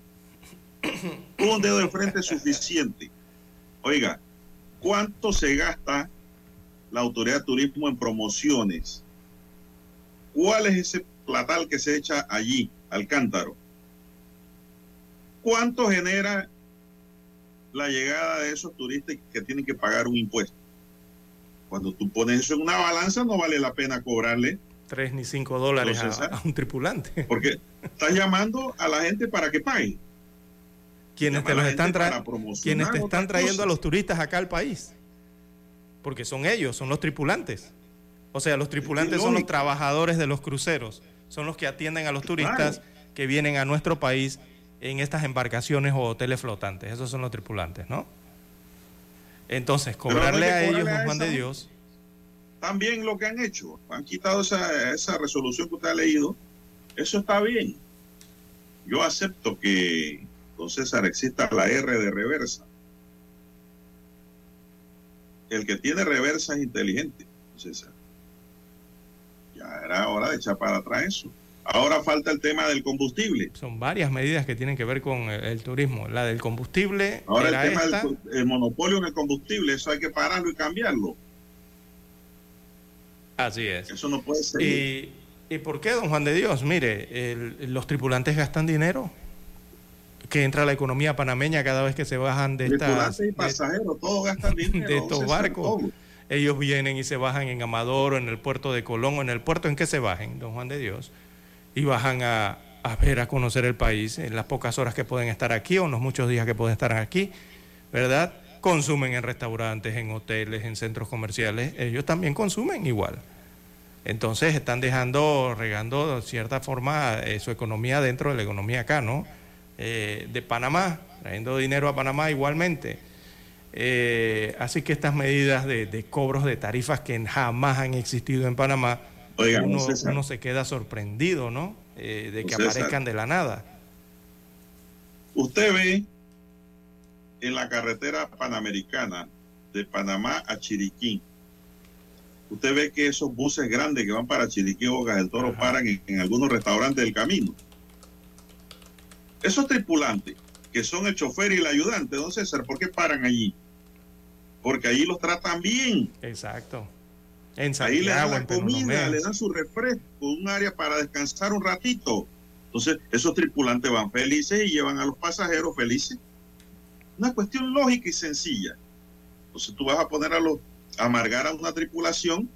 Un dedo de frente es suficiente. Oiga, ¿cuánto se gasta la autoridad de turismo en promociones? ¿Cuál es ese platal que se echa allí, al cántaro? ¿Cuánto genera la llegada de esos turistas que tienen que pagar un impuesto? Cuando tú pones eso en una balanza, no vale la pena cobrarle tres ni cinco dólares a, a, un tripulante. Porque estás llamando a la gente para que pague quienes te los están, quienes te están trayendo a los turistas acá al país. Porque son ellos, son los tripulantes. O sea, los tripulantes son los trabajadores de los cruceros, son los que atienden a los turistas que vienen a nuestro país en estas embarcaciones o hoteles flotantes. Esos son los tripulantes, ¿no? Entonces, cobrarle a ellos, Juan de Dios. También lo que han hecho, han quitado esa, esa resolución que usted ha leído. Eso está bien. Yo acepto que don César, exista la R de reversa. El que tiene reversa es inteligente, don César. Ya era hora de echar para atrás eso. Ahora falta el tema del combustible. Son varias medidas que tienen que ver con el, turismo. La del combustible. Ahora el tema del monopolio en el combustible, eso hay que pararlo y cambiarlo. Así es. Eso no puede ser. ¿Y, ¿y por qué, don Juan de Dios? Mire, los tripulantes gastan dinero que entra la economía panameña cada vez que se bajan de estas y pasajeros, todos gastan dinero, de estos barcos. Ellos vienen y se bajan en Amador o en el puerto de Colón o en el puerto en que se bajen, don Juan de Dios, y bajan a, a ver, a conocer el país en las pocas horas que pueden estar aquí o en los muchos días que pueden estar aquí, ¿verdad? Consumen en restaurantes, en hoteles, en centros comerciales, ellos también consumen igual. Entonces están dejando, regando de cierta forma eh, su economía dentro de la economía acá, ¿no? Eh, de Panamá, trayendo dinero a Panamá igualmente. Eh, así que estas medidas de, cobros de tarifas que jamás han existido en Panamá, uno, se queda sorprendido, ¿no? Eh, de que aparezcan de la nada. Usted ve en la carretera panamericana de Panamá a Chiriquí, usted ve que esos buses grandes que van para Chiriquí o del Toro paran en algunos restaurantes del camino. Esos tripulantes, que son el chofer y el ayudante, don César, ¿por qué paran allí? Porque allí los tratan bien. Exacto. En Ahí le dan la comida, le dan su refresco, un área para descansar un ratito. Entonces, esos tripulantes van felices y llevan a los pasajeros felices. Una cuestión lógica y sencilla. Entonces, tú vas a poner a los a amargar a una tripulación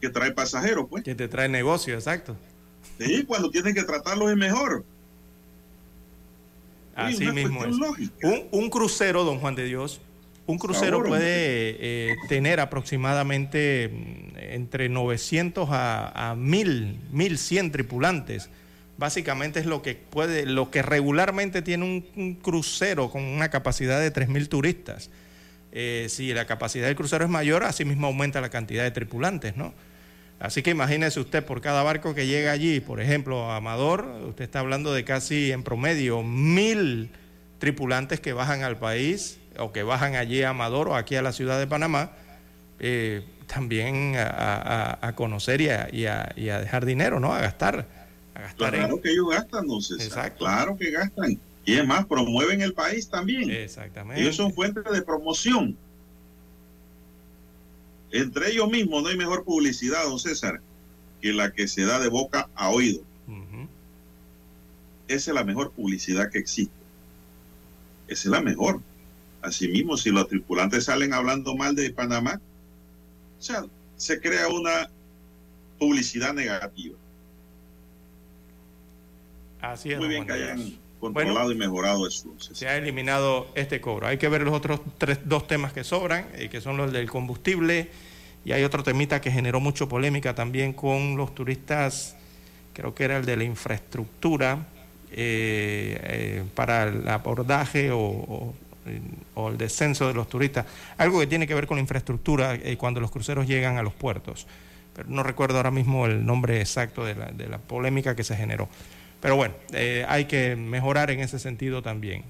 que trae pasajeros, pues. Que te trae negocio, exacto. Sí, cuando tienen que tratarlos es mejor. Así mismo es. Un, crucero, don Juan de Dios, un crucero puede eh, tener aproximadamente mm, entre 900 a, a 1000, 1100 tripulantes. Básicamente es lo que puede, lo que regularmente tiene un, crucero con una capacidad de 3000 turistas. Eh, si la capacidad del crucero es mayor, así mismo aumenta la cantidad de tripulantes, ¿no? Así que imagínese usted por cada barco que llega allí, por ejemplo, a Amador, usted está hablando de casi en promedio mil tripulantes que bajan al país o que bajan allí a Amador o aquí a la ciudad de Panamá, eh, también a, conocer y a, dejar dinero, ¿no? A gastar. A gastar claro que ellos gastan, no sé. Exacto. Claro que gastan. Y es más, promueven el país también. Exactamente. Ellos son fuentes de promoción. Entre ellos mismos no hay mejor publicidad, don César, que la que se da de boca a oído. Esa es la mejor publicidad que existe. Esa es la mejor. Asimismo, si los tripulantes salen hablando mal de Panamá, o sea, se crea una publicidad negativa. Así es. Muy bien que controlado y mejorado eso. Se ha eliminado este cobro. Hay que ver los otros tres, dos temas que sobran, eh, que son los del combustible, y hay otro temita que generó mucha polémica también con los turistas, creo que era el de la infraestructura eh, eh, para el abordaje o, el descenso de los turistas, algo que tiene que ver con la infraestructura cuando los cruceros llegan a los puertos. Pero no recuerdo ahora mismo el nombre exacto de la, de la polémica que se generó. Pero bueno, eh, hay que mejorar en ese sentido también.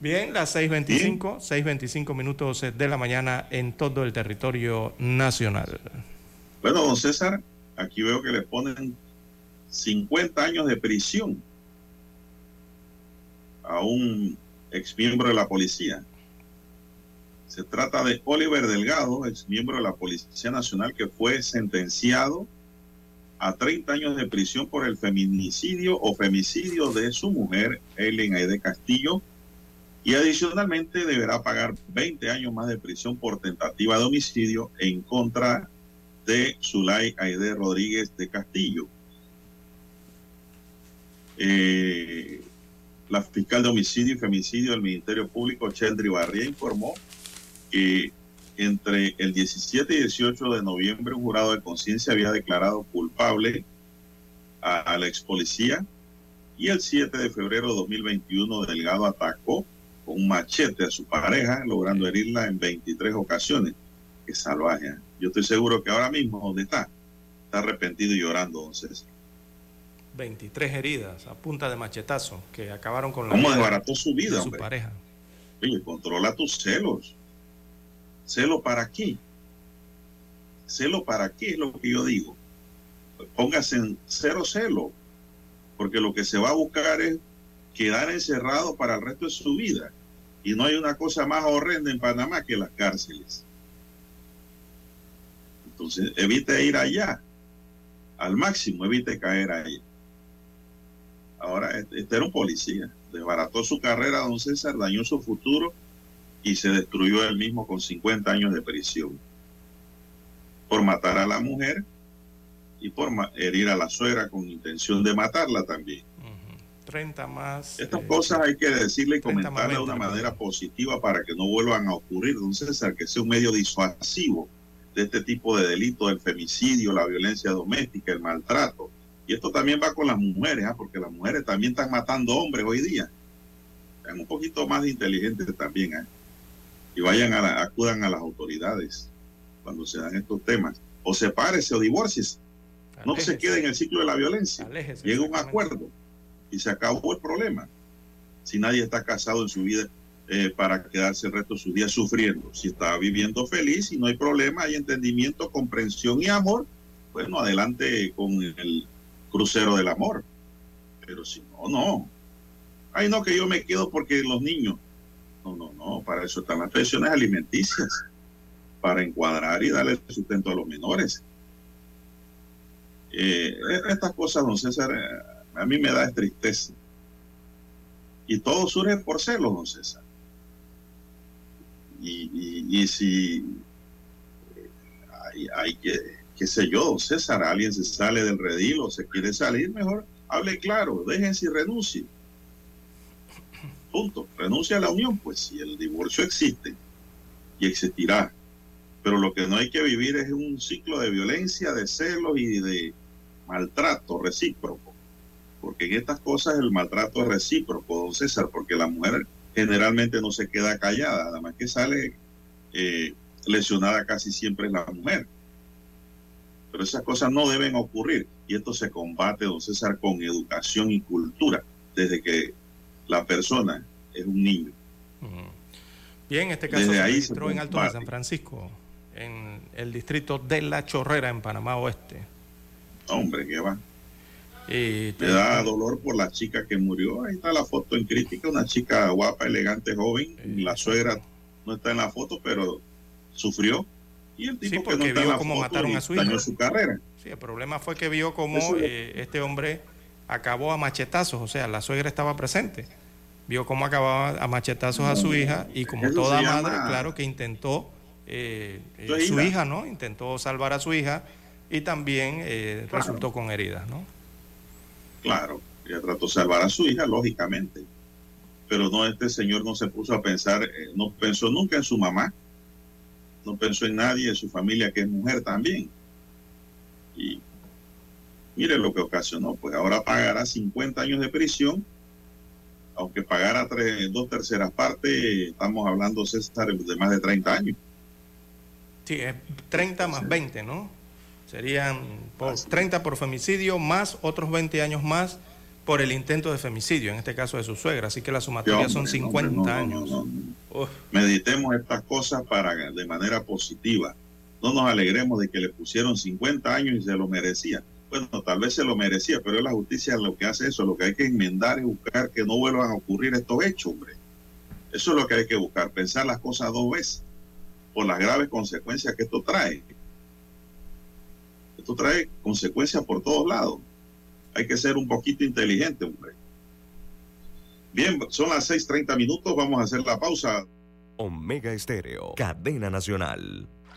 Bien, las 6.25, 6.25 minutos de la mañana en todo el territorio nacional. Bueno, don César, aquí veo que le ponen 50 años de prisión a un ex miembro de la policía. Se trata de Oliver Delgado, ex miembro de la Policía Nacional, que fue sentenciado a 30 años de prisión por el feminicidio o femicidio de su mujer, Ellen Aide Castillo, y adicionalmente deberá pagar 20 años más de prisión por tentativa de homicidio en contra de Zulay Aide Rodríguez de Castillo. Eh, la fiscal de homicidio y femicidio del Ministerio Público, Cheldry Barría, informó que entre el 17 y 18 de noviembre, un jurado de conciencia había declarado culpable a, la ex policía y el 7 de febrero de 2021 Delgado atacó con un machete a su pareja, logrando herirla en 23 ocasiones. Qué salvaje. ¿eh? Yo estoy seguro que ahora mismo, donde está, está arrepentido y llorando, don César. 23 heridas a punta de machetazo que acabaron con la ¿Cómo desbarató su vida, de su pareja? Oye, controla tus celos. ¿Celo para qué? ¿Celo para qué es lo que yo digo? Póngase en cero celo, porque lo que se va a buscar es quedar encerrado para el resto de su vida. Y no hay una cosa más horrenda en Panamá que las cárceles. Entonces, evite ir allá, al máximo, evite caer ahí. Ahora, este, era un policía, desbarató su carrera, don César, dañó su futuro y se destruyó él mismo con 50 años de prisión por matar a la mujer y por herir a la suegra con intención de matarla también. 30 más. Estas eh, cosas hay que decirle y comentarle de una manera positiva para que no vuelvan a ocurrir, don César, que sea un medio disuasivo de este tipo de delitos, el femicidio, la violencia doméstica, el maltrato. Y esto también va con las mujeres, ¿ah? porque las mujeres también están matando hombres hoy día. Sean un poquito más inteligentes también. ¿eh? Y vayan a acudan a las autoridades cuando se dan estos temas. O sepárese o divorcies. No se quede en el ciclo de la violencia. Llega un acuerdo y se acabó el problema. Si nadie está casado en su vida eh, para quedarse el resto de sus días sufriendo. Si está viviendo feliz y no hay problema, hay entendimiento, comprensión y amor, bueno, adelante con el crucero del amor. Pero si no, no. Ay, no, que yo me quedo porque los niños. No, no, no, para eso están las pensiones alimenticias, para encuadrar y darle sustento a los menores. Eh, estas cosas, don César, eh, a mí me da tristeza. Y todo surge por celos, don César. Y, si eh, hay, hay, que, qué sé yo, don César, alguien se sale del redil o se quiere salir, mejor hable claro, déjense y renuncie Punto. Renuncia a la unión, pues si el divorcio existe y existirá. Pero lo que no hay que vivir es un ciclo de violencia, de celos y de maltrato recíproco. Porque en estas cosas el maltrato es recíproco, don César, porque la mujer generalmente no se queda callada, además que sale eh, lesionada casi siempre es la mujer. Pero esas cosas no deben ocurrir y esto se combate, don César, con educación y cultura, desde que la persona es un niño. Bien, este caso se registró en Alto de San Francisco, en el distrito de La Chorrera, en Panamá Oeste. Hombre, ¿qué va? Me da dolor por la chica que murió. Ahí está la foto en crítica, una chica guapa, elegante, joven. la suegra no está en la foto, pero sufrió. Y el tipo que no está vio cómo mataron a su hija. su carrera. Sí, el problema fue que vio cómo eh, este hombre acabó a machetazos, o sea, la suegra estaba presente. Vio cómo acababa a machetazos a su hija y como toda madre, claro que intentó, eh, eh, su hija, ¿no? Intentó salvar a su hija y también eh, resultó con heridas, ¿no? Claro. Ella trató de salvar a su hija, lógicamente. Pero no, este señor no se puso a pensar, eh, no pensó nunca en su mamá, no pensó en nadie, en su familia que es mujer también. Y mire lo que ocasionó, pues ahora pagará 50 años de prisión, aunque pagara tres, dos terceras partes, estamos hablando, César, de más de 30 años. Sí, es 30 más 20, ¿no? Serían por 30 por femicidio más otros 20 años más por el intento de femicidio, en este caso de su suegra. Así que la sumatoria son 50 años. Meditemos estas cosas para de manera positiva. No nos alegremos de que le pusieron 50 años y se lo merecía. Bueno, tal vez se lo merecía, pero es la justicia lo que hace eso. Lo que hay que enmendar y buscar que no vuelvan a ocurrir estos hechos, hombre. Eso es lo que hay que buscar, pensar las cosas dos veces por las graves consecuencias que esto trae. Esto trae consecuencias por todos lados. Hay que ser un poquito inteligente, hombre. Bien, son las 6:30 minutos. Vamos a hacer la pausa. Omega Estéreo, cadena nacional.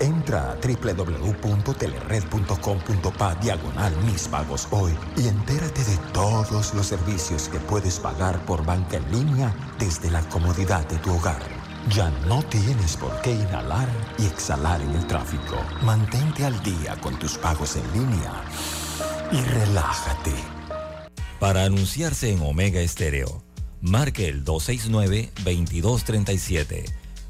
Entra a www.telered.com.pa diagonal mis pagos hoy y entérate de todos los servicios que puedes pagar por banca en línea desde la comodidad de tu hogar. Ya no tienes por qué inhalar y exhalar en el tráfico. Mantente al día con tus pagos en línea y relájate. Para anunciarse en Omega Estéreo, marque el 269-2237.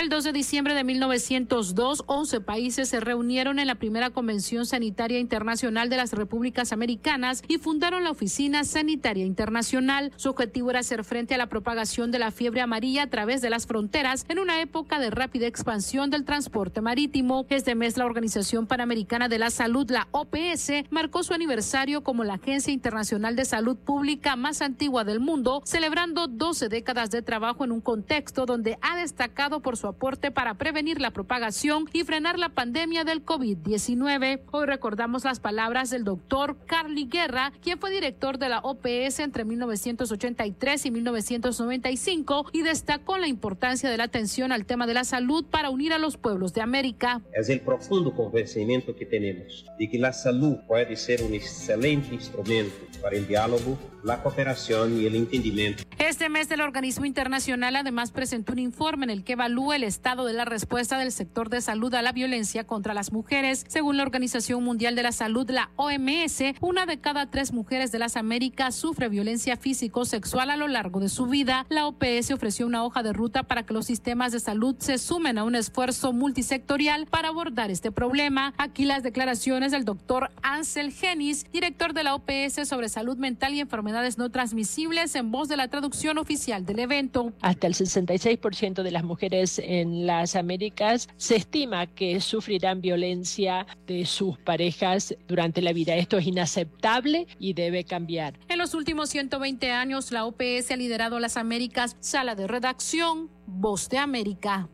El 2 de diciembre de 1902, 11 países se reunieron en la primera Convención Sanitaria Internacional de las Repúblicas Americanas y fundaron la Oficina Sanitaria Internacional. Su objetivo era hacer frente a la propagación de la fiebre amarilla a través de las fronteras en una época de rápida expansión del transporte marítimo. Este mes, la Organización Panamericana de la Salud, la OPS, marcó su aniversario como la Agencia Internacional de Salud Pública más antigua del mundo, celebrando 12 décadas de trabajo en un contexto donde ha destacado por su aporte para prevenir la propagación y frenar la pandemia del COVID-19. Hoy recordamos las palabras del doctor Carly Guerra, quien fue director de la OPS entre 1983 y 1995 y destacó la importancia de la atención al tema de la salud para unir a los pueblos de América. Es el profundo convencimiento que tenemos de que la salud puede ser un excelente instrumento para el diálogo, la cooperación y el entendimiento. Este mes el organismo internacional además presentó un informe en el que evalúa el estado de la respuesta del sector de salud a la violencia contra las mujeres. Según la Organización Mundial de la Salud, la OMS, una de cada tres mujeres de las Américas sufre violencia físico-sexual a lo largo de su vida. La OPS ofreció una hoja de ruta para que los sistemas de salud se sumen a un esfuerzo multisectorial para abordar este problema. Aquí las declaraciones del doctor Ansel Genis, director de la OPS sobre salud mental y enfermedades no transmisibles, en voz de la traducción oficial del evento. Hasta el 66% de las mujeres en las Américas se estima que sufrirán violencia de sus parejas durante la vida. Esto es inaceptable y debe cambiar. En los últimos 120 años, la OPS ha liderado las Américas, sala de redacción, Voz de América.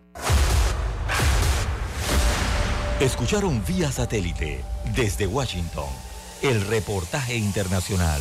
Escucharon vía satélite desde Washington el reportaje internacional.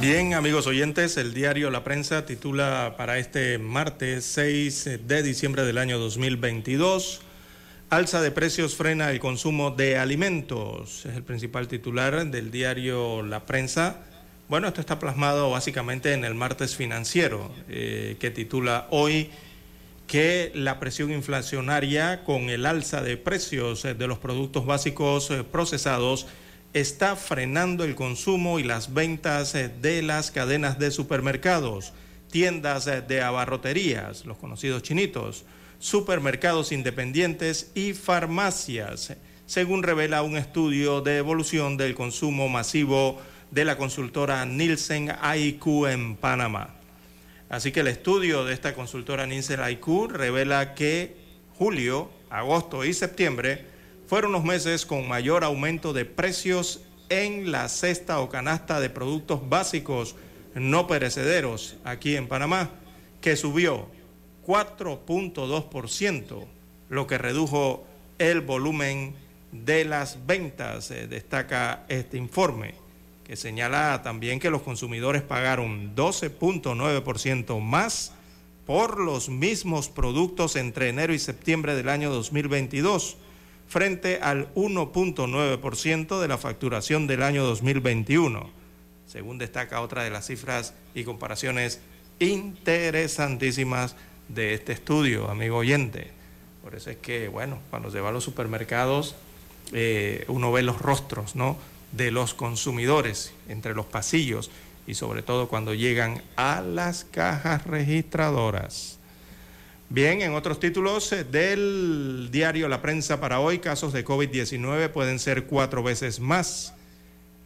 Bien, amigos oyentes, el diario La Prensa titula para este martes 6 de diciembre del año 2022, Alza de precios frena el consumo de alimentos. Es el principal titular del diario La Prensa. Bueno, esto está plasmado básicamente en el martes financiero, eh, que titula hoy que la presión inflacionaria con el alza de precios de los productos básicos eh, procesados está frenando el consumo y las ventas eh, de las cadenas de supermercados, tiendas eh, de abarroterías, los conocidos chinitos, supermercados independientes y farmacias, según revela un estudio de evolución del consumo masivo de la consultora Nielsen IQ en Panamá. Así que el estudio de esta consultora Nielsen IQ revela que julio, agosto y septiembre fueron los meses con mayor aumento de precios en la cesta o canasta de productos básicos no perecederos aquí en Panamá, que subió 4.2%, lo que redujo el volumen de las ventas, eh, destaca este informe, que señala también que los consumidores pagaron 12.9% más por los mismos productos entre enero y septiembre del año 2022 frente al 1.9% de la facturación del año 2021, según destaca otra de las cifras y comparaciones interesantísimas de este estudio, amigo oyente. Por eso es que, bueno, cuando se va a los supermercados, eh, uno ve los rostros, ¿no? De los consumidores entre los pasillos y sobre todo cuando llegan a las cajas registradoras. Bien, en otros títulos eh, del diario La Prensa para hoy, casos de COVID-19 pueden ser cuatro veces más.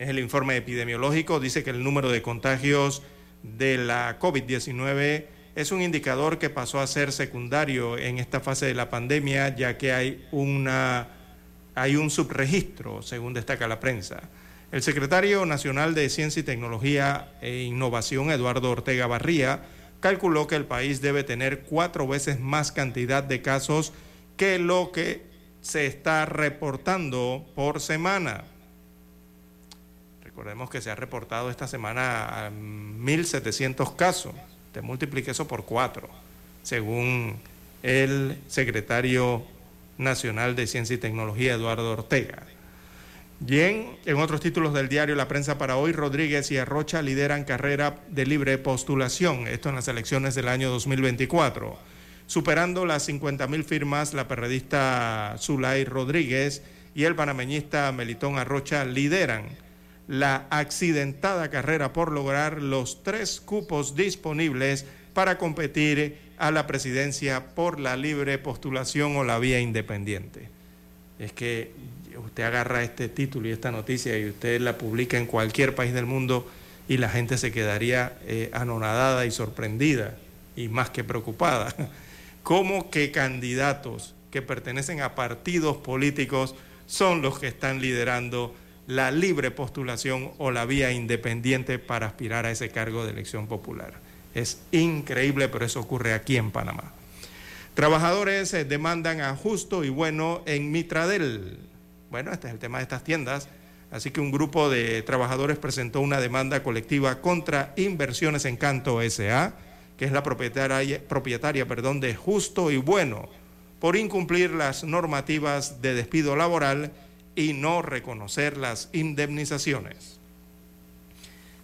Es el informe epidemiológico, dice que el número de contagios de la COVID-19 es un indicador que pasó a ser secundario en esta fase de la pandemia, ya que hay, una, hay un subregistro, según destaca la prensa. El secretario nacional de Ciencia y Tecnología e Innovación, Eduardo Ortega Barría, calculó que el país debe tener cuatro veces más cantidad de casos que lo que se está reportando por semana. Recordemos que se ha reportado esta semana 1.700 casos. Te multiplique eso por cuatro, según el secretario nacional de Ciencia y Tecnología, Eduardo Ortega. Bien, en otros títulos del diario La Prensa para hoy, Rodríguez y Arrocha lideran carrera de libre postulación, esto en las elecciones del año 2024. Superando las 50.000 firmas, la periodista Zulay Rodríguez y el panameñista Melitón Arrocha lideran la accidentada carrera por lograr los tres cupos disponibles para competir a la presidencia por la libre postulación o la vía independiente. Es que usted agarra este título y esta noticia y usted la publica en cualquier país del mundo y la gente se quedaría eh, anonadada y sorprendida y más que preocupada. ¿Cómo que candidatos que pertenecen a partidos políticos son los que están liderando la libre postulación o la vía independiente para aspirar a ese cargo de elección popular? Es increíble, pero eso ocurre aquí en Panamá. Trabajadores eh, demandan a justo y bueno en Mitradel. Bueno, este es el tema de estas tiendas. Así que un grupo de trabajadores presentó una demanda colectiva contra Inversiones Encanto SA, que es la propietaria, propietaria perdón, de Justo y Bueno, por incumplir las normativas de despido laboral y no reconocer las indemnizaciones.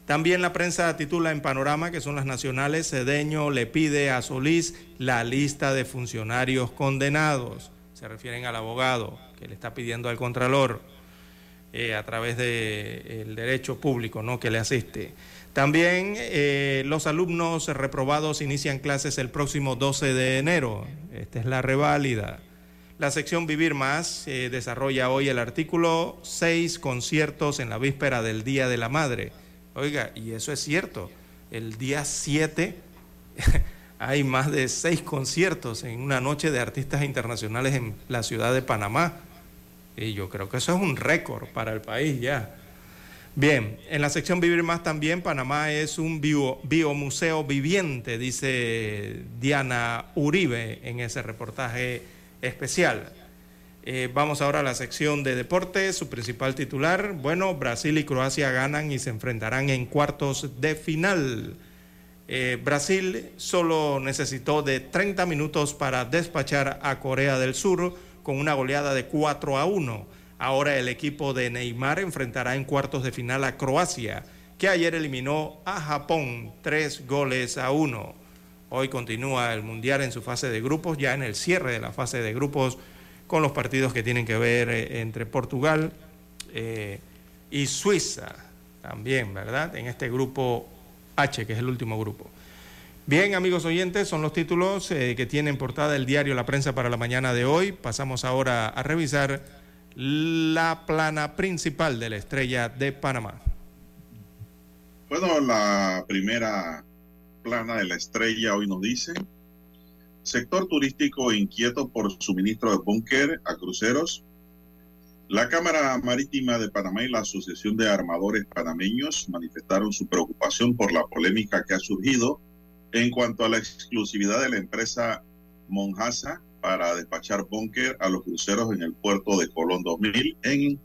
También la prensa titula en Panorama, que son las nacionales, Cedeño le pide a Solís la lista de funcionarios condenados. Se refieren al abogado que le está pidiendo al Contralor eh, a través del derecho público ¿no? que le asiste. También eh, los alumnos reprobados inician clases el próximo 12 de enero. Esta es la reválida. La sección Vivir Más eh, desarrolla hoy el artículo 6 conciertos en la víspera del Día de la Madre. Oiga, y eso es cierto. El día 7 hay más de seis conciertos en una noche de artistas internacionales en la ciudad de Panamá. Y yo creo que eso es un récord para el país ya. Bien, en la sección Vivir Más también, Panamá es un bio, biomuseo viviente, dice Diana Uribe en ese reportaje especial. Eh, vamos ahora a la sección de deportes, su principal titular. Bueno, Brasil y Croacia ganan y se enfrentarán en cuartos de final. Eh, Brasil solo necesitó de 30 minutos para despachar a Corea del Sur con una goleada de 4 a 1. Ahora el equipo de Neymar enfrentará en cuartos de final a Croacia, que ayer eliminó a Japón tres goles a uno. Hoy continúa el Mundial en su fase de grupos, ya en el cierre de la fase de grupos, con los partidos que tienen que ver eh, entre Portugal eh, y Suiza también, ¿verdad? En este grupo H, que es el último grupo. Bien, amigos oyentes, son los títulos eh, que tienen portada el diario La Prensa para la mañana de hoy. Pasamos ahora a revisar la plana principal de la estrella de Panamá. Bueno, la primera plana de la estrella hoy nos dice, sector turístico inquieto por suministro de búnker a cruceros la Cámara Marítima de Panamá y la Asociación de Armadores Panameños manifestaron su preocupación por la polémica que ha surgido en cuanto a la exclusividad de la empresa Monjasa para despachar búnker a los cruceros en el puerto de Colón 2000, en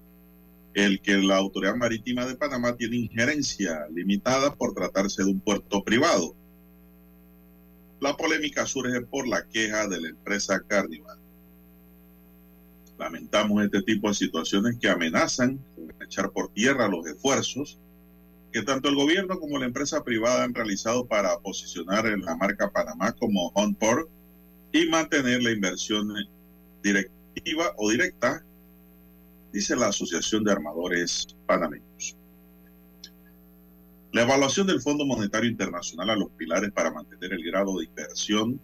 el que la Autoridad Marítima de Panamá tiene injerencia limitada por tratarse de un puerto privado. La polémica surge por la queja de la empresa Carnival. Lamentamos este tipo de situaciones que amenazan con echar por tierra los esfuerzos que tanto el gobierno como la empresa privada han realizado para posicionar la marca Panamá como on port y mantener la inversión directiva o directa, dice la Asociación de Armadores Panameños. La evaluación del Fondo Monetario Internacional a los pilares para mantener el grado de inversión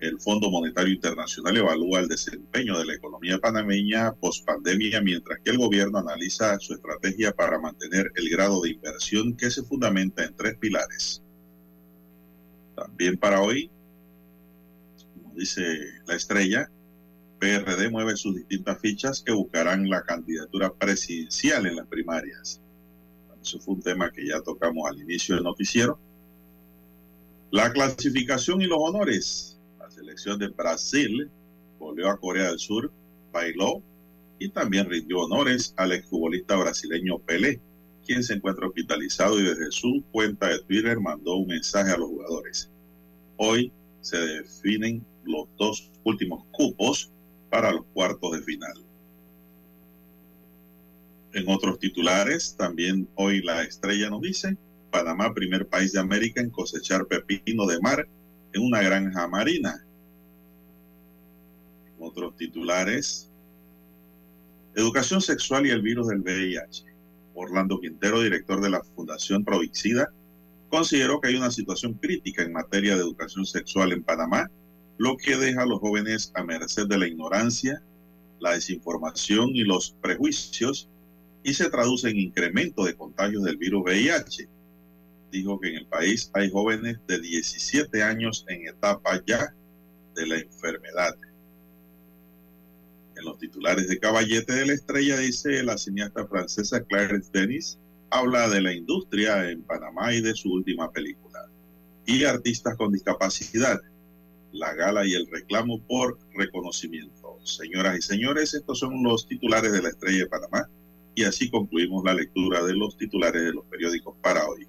el Fondo Monetario Internacional evalúa el desempeño de la economía panameña post pandemia, mientras que el gobierno analiza su estrategia para mantener el grado de inversión que se fundamenta en tres pilares. También para hoy, como dice la estrella, PRD mueve sus distintas fichas que buscarán la candidatura presidencial en las primarias. Eso fue un tema que ya tocamos al inicio del noticiero. La clasificación y los honores selección de Brasil volvió a Corea del Sur, bailó y también rindió honores al exfutbolista brasileño Pelé, quien se encuentra hospitalizado y desde su cuenta de Twitter mandó un mensaje a los jugadores. Hoy se definen los dos últimos cupos para los cuartos de final. En otros titulares, también hoy la estrella nos dice, Panamá, primer país de América en cosechar pepino de mar en una granja marina. Otros titulares. Educación sexual y el virus del VIH. Orlando Quintero, director de la Fundación Provixida, consideró que hay una situación crítica en materia de educación sexual en Panamá, lo que deja a los jóvenes a merced de la ignorancia, la desinformación y los prejuicios y se traduce en incremento de contagios del virus VIH. Dijo que en el país hay jóvenes de 17 años en etapa ya de la enfermedad. En los titulares de Caballete de la Estrella dice la cineasta francesa Clarence Denis habla de la industria en Panamá y de su última película. Y artistas con discapacidad, la gala y el reclamo por reconocimiento. Señoras y señores, estos son los titulares de la Estrella de Panamá y así concluimos la lectura de los titulares de los periódicos para hoy.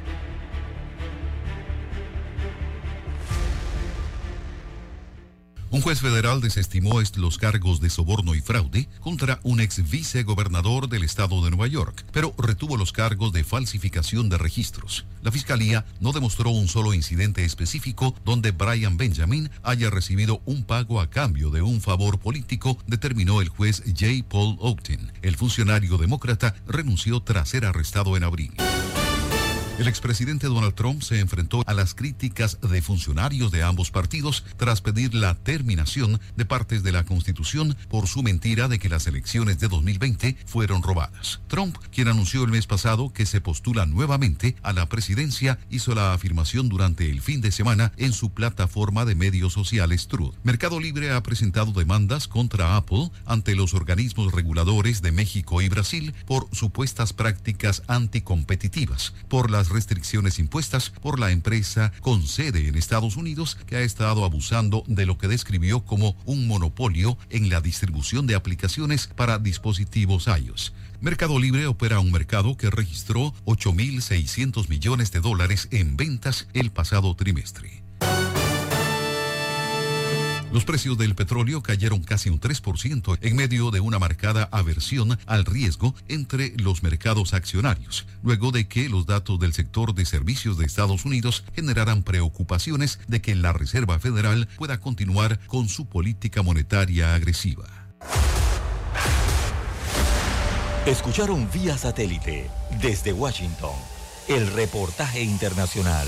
Un juez federal desestimó los cargos de soborno y fraude contra un ex vicegobernador del estado de Nueva York, pero retuvo los cargos de falsificación de registros. La fiscalía no demostró un solo incidente específico donde Brian Benjamin haya recibido un pago a cambio de un favor político, determinó el juez J. Paul Oakton. El funcionario demócrata renunció tras ser arrestado en abril. El expresidente Donald Trump se enfrentó a las críticas de funcionarios de ambos partidos tras pedir la terminación de partes de la Constitución por su mentira de que las elecciones de 2020 fueron robadas. Trump, quien anunció el mes pasado que se postula nuevamente a la presidencia, hizo la afirmación durante el fin de semana en su plataforma de medios sociales Truth. Mercado Libre ha presentado demandas contra Apple ante los organismos reguladores de México y Brasil por supuestas prácticas anticompetitivas, por las restricciones impuestas por la empresa con sede en Estados Unidos que ha estado abusando de lo que describió como un monopolio en la distribución de aplicaciones para dispositivos iOS. Mercado Libre opera un mercado que registró 8.600 millones de dólares en ventas el pasado trimestre. Los precios del petróleo cayeron casi un 3% en medio de una marcada aversión al riesgo entre los mercados accionarios, luego de que los datos del sector de servicios de Estados Unidos generaran preocupaciones de que la Reserva Federal pueda continuar con su política monetaria agresiva. Escucharon vía satélite desde Washington el reportaje internacional.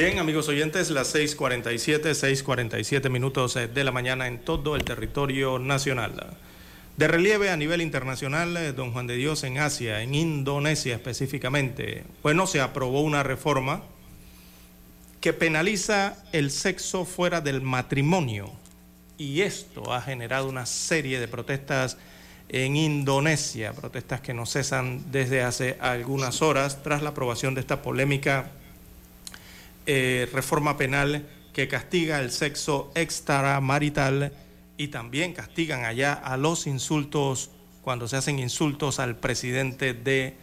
Bien, amigos oyentes, las 6:47, 6:47 minutos eh, de la mañana en todo el territorio nacional. De relieve a nivel internacional, eh, don Juan de Dios, en Asia, en Indonesia específicamente, bueno, se aprobó una reforma que penaliza el sexo fuera del matrimonio. Y esto ha generado una serie de protestas en Indonesia, protestas que no cesan desde hace algunas horas tras la aprobación de esta polémica eh, reforma penal que castiga el sexo extramarital y también castigan allá a los insultos cuando se hacen insultos al presidente de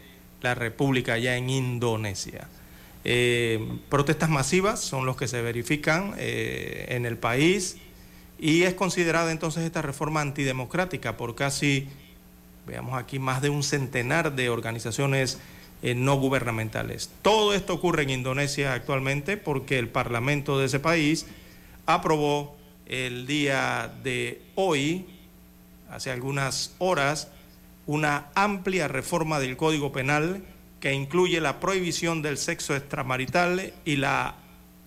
la República allá en Indonesia. Eh, protestas masivas son los que se verifican eh, en el país y es considerada entonces esta reforma antidemocrática por casi, veamos aquí, más de un centenar de organizaciones eh, no gubernamentales. Todo esto ocurre en Indonesia actualmente porque el Parlamento de ese país aprobó el día de hoy, hace algunas horas, una amplia reforma del Código Penal que incluye la prohibición del sexo extramarital y la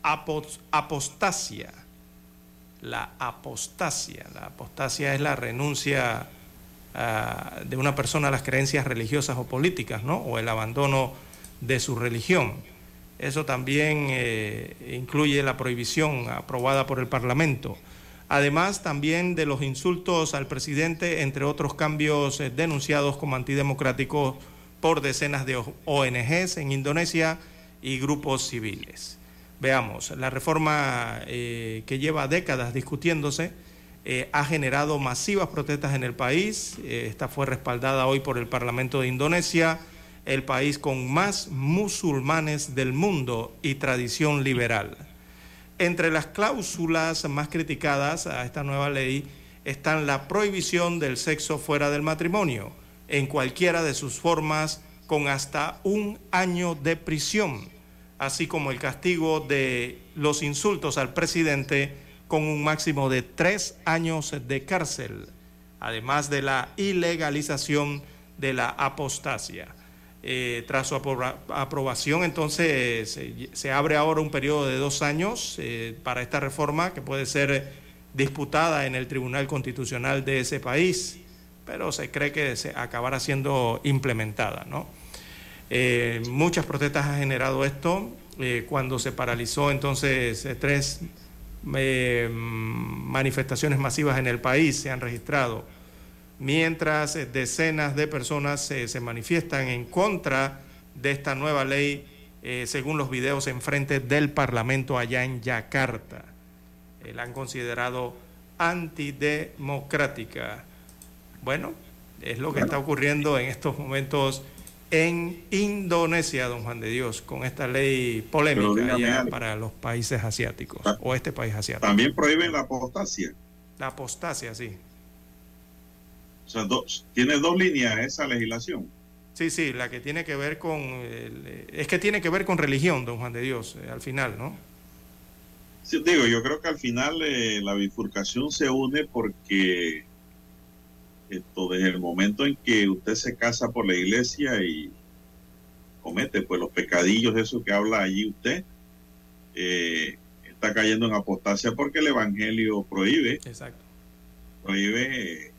apostasia. La apostasia. La apostasia es la renuncia Ah, de una persona las creencias religiosas o políticas, ¿no? O el abandono de su religión. Eso también eh, incluye la prohibición aprobada por el Parlamento. Además, también de los insultos al presidente, entre otros cambios eh, denunciados como antidemocráticos por decenas de ONGs en Indonesia y grupos civiles. Veamos, la reforma eh, que lleva décadas discutiéndose eh, ha generado masivas protestas en el país. Eh, esta fue respaldada hoy por el Parlamento de Indonesia, el país con más musulmanes del mundo y tradición liberal. Entre las cláusulas más criticadas a esta nueva ley están la prohibición del sexo fuera del matrimonio, en cualquiera de sus formas, con hasta un año de prisión, así como el castigo de los insultos al presidente con un máximo de tres años de cárcel, además de la ilegalización de la apostasia. Eh, tras su aprobación, entonces se, abre ahora un periodo de dos años eh, para esta reforma que puede ser disputada en el Tribunal Constitucional de ese país, pero se cree que se acabará siendo implementada. ¿no? Eh, muchas protestas ha generado esto. cuando se paralizó entonces tres manifestaciones masivas en el país se han registrado mientras eh, decenas de personas se manifiestan en contra de esta nueva ley, eh, según los videos en frente del Parlamento allá en Yakarta. Eh, la han considerado antidemocrática. Bueno, es lo que está ocurriendo en estos momentos en Indonesia, don Juan de Dios, con esta ley polémica para los países asiáticos o este país asiático. También prohíben la apostasia. La apostasia, sí. O sea, dos, tiene dos líneas esa legislación. Sí, sí, la que tiene que ver con... es que tiene que ver con religión, don Juan de Dios, eh, al final, ¿no? Sí, digo, yo creo que al final eh, la bifurcación se une porque esto desde el momento en que usted se casa por la iglesia y comete pues los pecadillos de eso que habla allí usted, eh, está cayendo en apostasia porque el evangelio prohíbe. Exacto. Prohíbe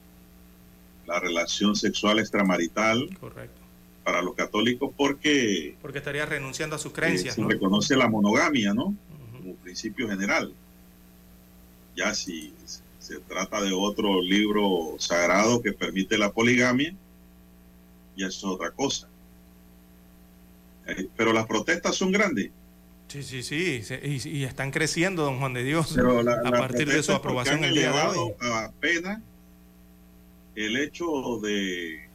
la relación sexual extramarital. Correcto. Para los católicos porque... Porque estaría renunciando a sus creencias. se reconoce la monogamia, ¿no? Como principio general. Ya si se trata de otro libro sagrado que permite la poligamia, ya es otra cosa. Eh, pero las protestas son grandes. Sí, sí, sí, y, están creciendo, don Juan de Dios, a partir de su aprobación el día de hoy. A pena el hecho de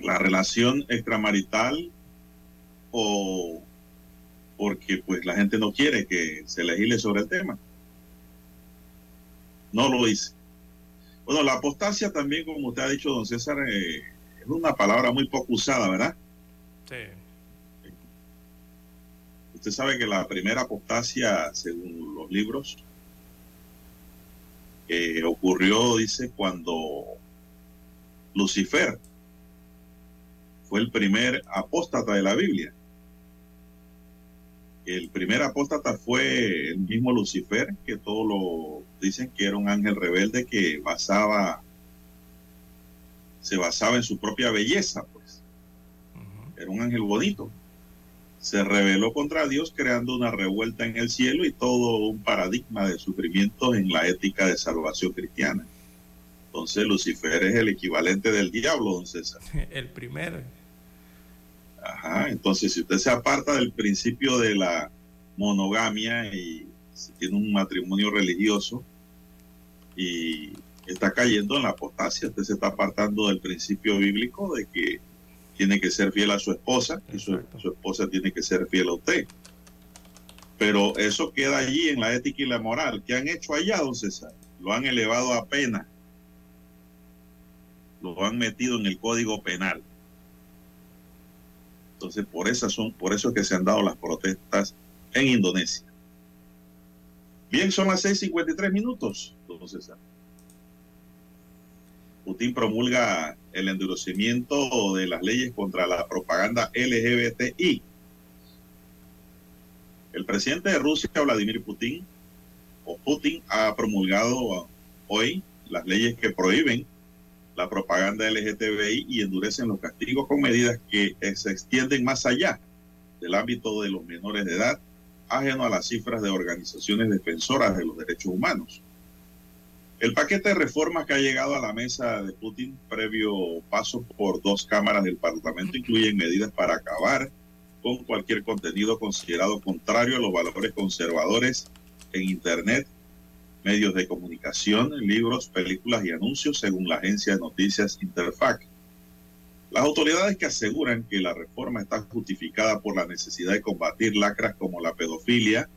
la relación extramarital o porque pues la gente no quiere que se legisle sobre el tema. No lo dice. Bueno, la apostasia también, como usted ha dicho, don César, eh, es una palabra muy poco usada, ¿verdad? Sí. Usted sabe que la primera apostasia, según los libros, ocurrió, dice, cuando Lucifer fue el primer apóstata de la Biblia. El primer apóstata fue el mismo Lucifer, que todos lo dicen que era un ángel rebelde que basaba, se basaba en su propia belleza, pues. Era un ángel bonito se rebeló contra Dios creando una revuelta en el cielo y todo un paradigma de sufrimiento en la ética de salvación cristiana. Entonces Lucifer es el equivalente del diablo, don César. El primero. Ajá, entonces si usted se aparta del principio de la monogamia y tiene un matrimonio religioso y está cayendo en la apostasia, usted se está apartando del principio bíblico de que tiene que ser fiel a su esposa y su, esposa tiene que ser fiel a usted. Pero eso queda allí en la ética y la moral. ¿Qué han hecho allá, don César? Lo han elevado a pena. Lo han metido en el código penal. Entonces, por eso, son, por eso es que se han dado las protestas en Indonesia. Bien, son las 6:53 minutos, César. Putin promulga el endurecimiento de las leyes contra la propaganda LGBTI. El presidente de Rusia, Vladimir Putin, o Putin, ha promulgado hoy las leyes que prohíben la propaganda LGTBI y endurecen los castigos con medidas que se extienden más allá del ámbito de los menores de edad, ajeno a las cifras de organizaciones defensoras de los derechos humanos. El paquete de reformas que ha llegado a la mesa de Putin previo paso por dos cámaras del Parlamento incluye medidas para acabar con cualquier contenido considerado contrario a los valores conservadores en Internet, medios de comunicación, libros, películas y anuncios, según la agencia de noticias Interfax. Las autoridades que aseguran que la reforma está justificada por la necesidad de combatir lacras como la pedofilia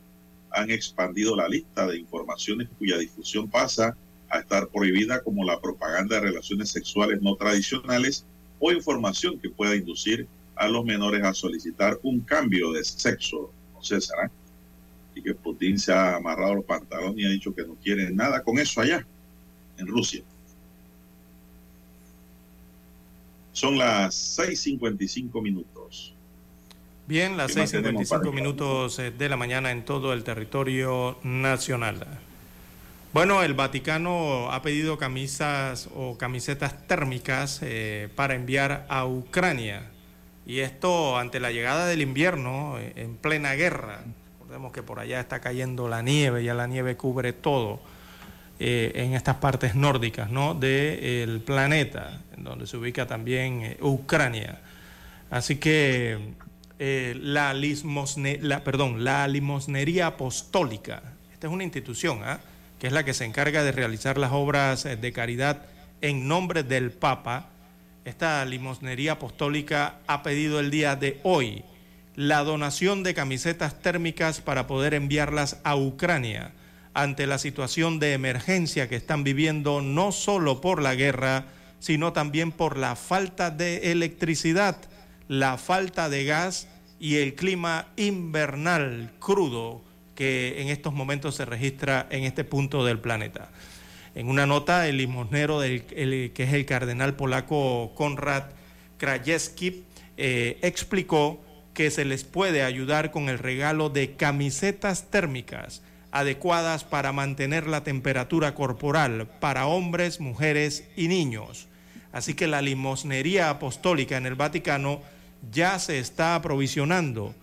han expandido la lista de informaciones cuya difusión pasa a estar prohibida como la propaganda de relaciones sexuales no tradicionales o información que pueda inducir a los menores a solicitar un cambio de sexo. No sé, será. Y que Putin se ha amarrado los pantalones y ha dicho que no quiere nada con eso allá, en Rusia. Son las 6.55 minutos. Bien, las 6.55 minutos eh, de la mañana en todo el territorio nacional. Bueno, el Vaticano ha pedido camisas o camisetas térmicas eh, para enviar a Ucrania. Y esto ante la llegada del invierno, eh, en plena guerra. Recordemos que por allá está cayendo la nieve, ya la nieve cubre todo eh, en estas partes nórdicas ¿no? del planeta, en donde se ubica también Ucrania. Así que la, la, perdón, la limosnería apostólica, esta es una institución, ¿ah? que es la que se encarga de realizar las obras eh, de caridad en nombre del Papa, esta limosnería apostólica ha pedido el día de hoy la donación de camisetas térmicas para poder enviarlas a Ucrania ante la situación de emergencia que están viviendo no solo por la guerra, sino también por la falta de electricidad, la falta de gas y el clima invernal crudo que en estos momentos se registra en este punto del planeta. En una nota, el limosnero, del, que es el cardenal polaco Konrad Krajewski, eh, explicó que se les puede ayudar con el regalo de camisetas térmicas adecuadas para mantener la temperatura corporal para hombres, mujeres y niños. Así que la limosnería apostólica en el Vaticano ya se está aprovisionando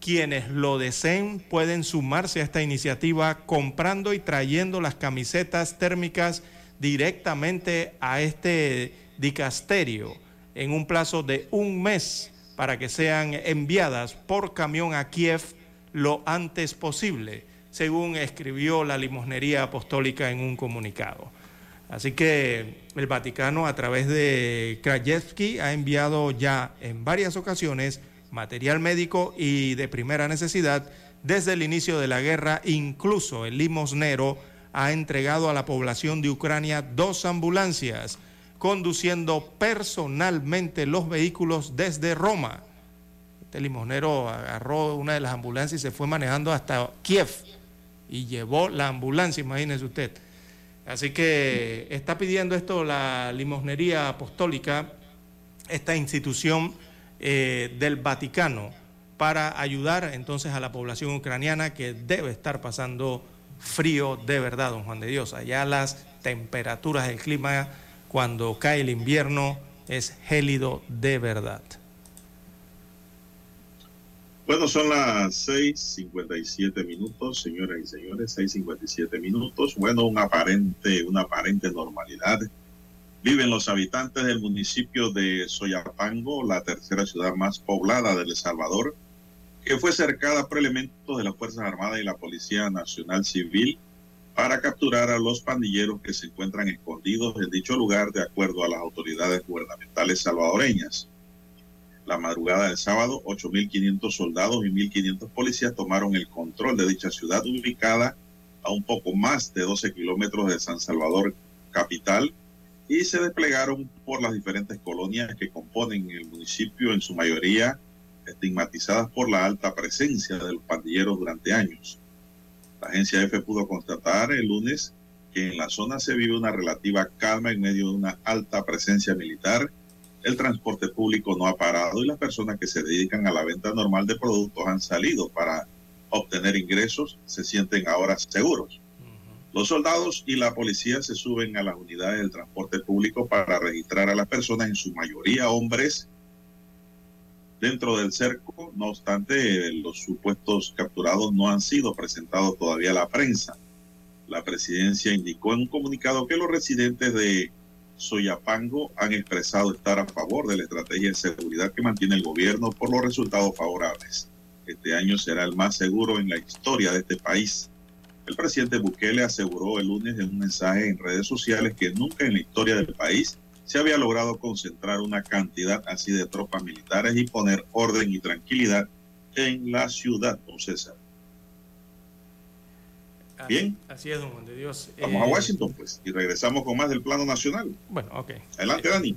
quienes lo deseen pueden sumarse a esta iniciativa comprando y trayendo las camisetas térmicas directamente a este dicasterio en un plazo de un mes para que sean enviadas por camión a Kiev lo antes posible, según escribió la limosnería apostólica en un comunicado. Así que el Vaticano a través de Krajewski ha enviado ya en varias ocasiones material médico y de primera necesidad desde el inicio de la guerra. Incluso el limosnero ha entregado a la población de Ucrania dos ambulancias, conduciendo personalmente los vehículos desde Roma. Este limosnero agarró una de las ambulancias y se fue manejando hasta Kiev y llevó la ambulancia, imagínese usted. Así que está pidiendo esto la limosnería apostólica, esta institución eh, del Vaticano para ayudar entonces a la población ucraniana que debe estar pasando frío de verdad, don Juan de Dios. Allá las temperaturas del clima cuando cae el invierno es gélido de verdad. Bueno, son las 6:57 minutos, señoras y señores, 6:57 minutos. Bueno, un aparente, una aparente normalidad viven los habitantes del municipio de Soyapango, la tercera ciudad más poblada de El Salvador, que fue cercada por elementos de las Fuerzas Armadas y la Policía Nacional Civil para capturar a los pandilleros que se encuentran escondidos en dicho lugar de acuerdo a las autoridades gubernamentales salvadoreñas. La madrugada del sábado, 8.500 soldados y 1.500 policías tomaron el control de dicha ciudad ubicada a un poco más de 12 kilómetros de San Salvador capital y se desplegaron por las diferentes colonias que componen el municipio, en su mayoría estigmatizadas por la alta presencia de los pandilleros durante años. La agencia EFE pudo constatar el lunes que en la zona se vive una relativa calma en medio de una alta presencia militar. El transporte público no ha parado y las personas que se dedican a la venta normal de productos han salido para obtener ingresos, se sienten ahora seguros. Los soldados y la policía se suben a las unidades del transporte público para registrar a las personas, en su mayoría hombres, dentro del cerco. No obstante, los supuestos capturados no han sido presentados todavía a la prensa. La presidencia indicó en un comunicado que los residentes de Soyapango han expresado estar a favor de la estrategia de seguridad que mantiene el gobierno por los resultados favorables. Este año será el más seguro en la historia de este país. El presidente Bukele aseguró el lunes en un mensaje en redes sociales que nunca en la historia del país se había logrado concentrar una cantidad así de tropas militares y poner orden y tranquilidad en la ciudad, don César. Bien. Así es, don Juan de Dios. Vamos a eh, Washington, pues, y regresamos con más del plano nacional. Bueno, ok. Adelante, Dani.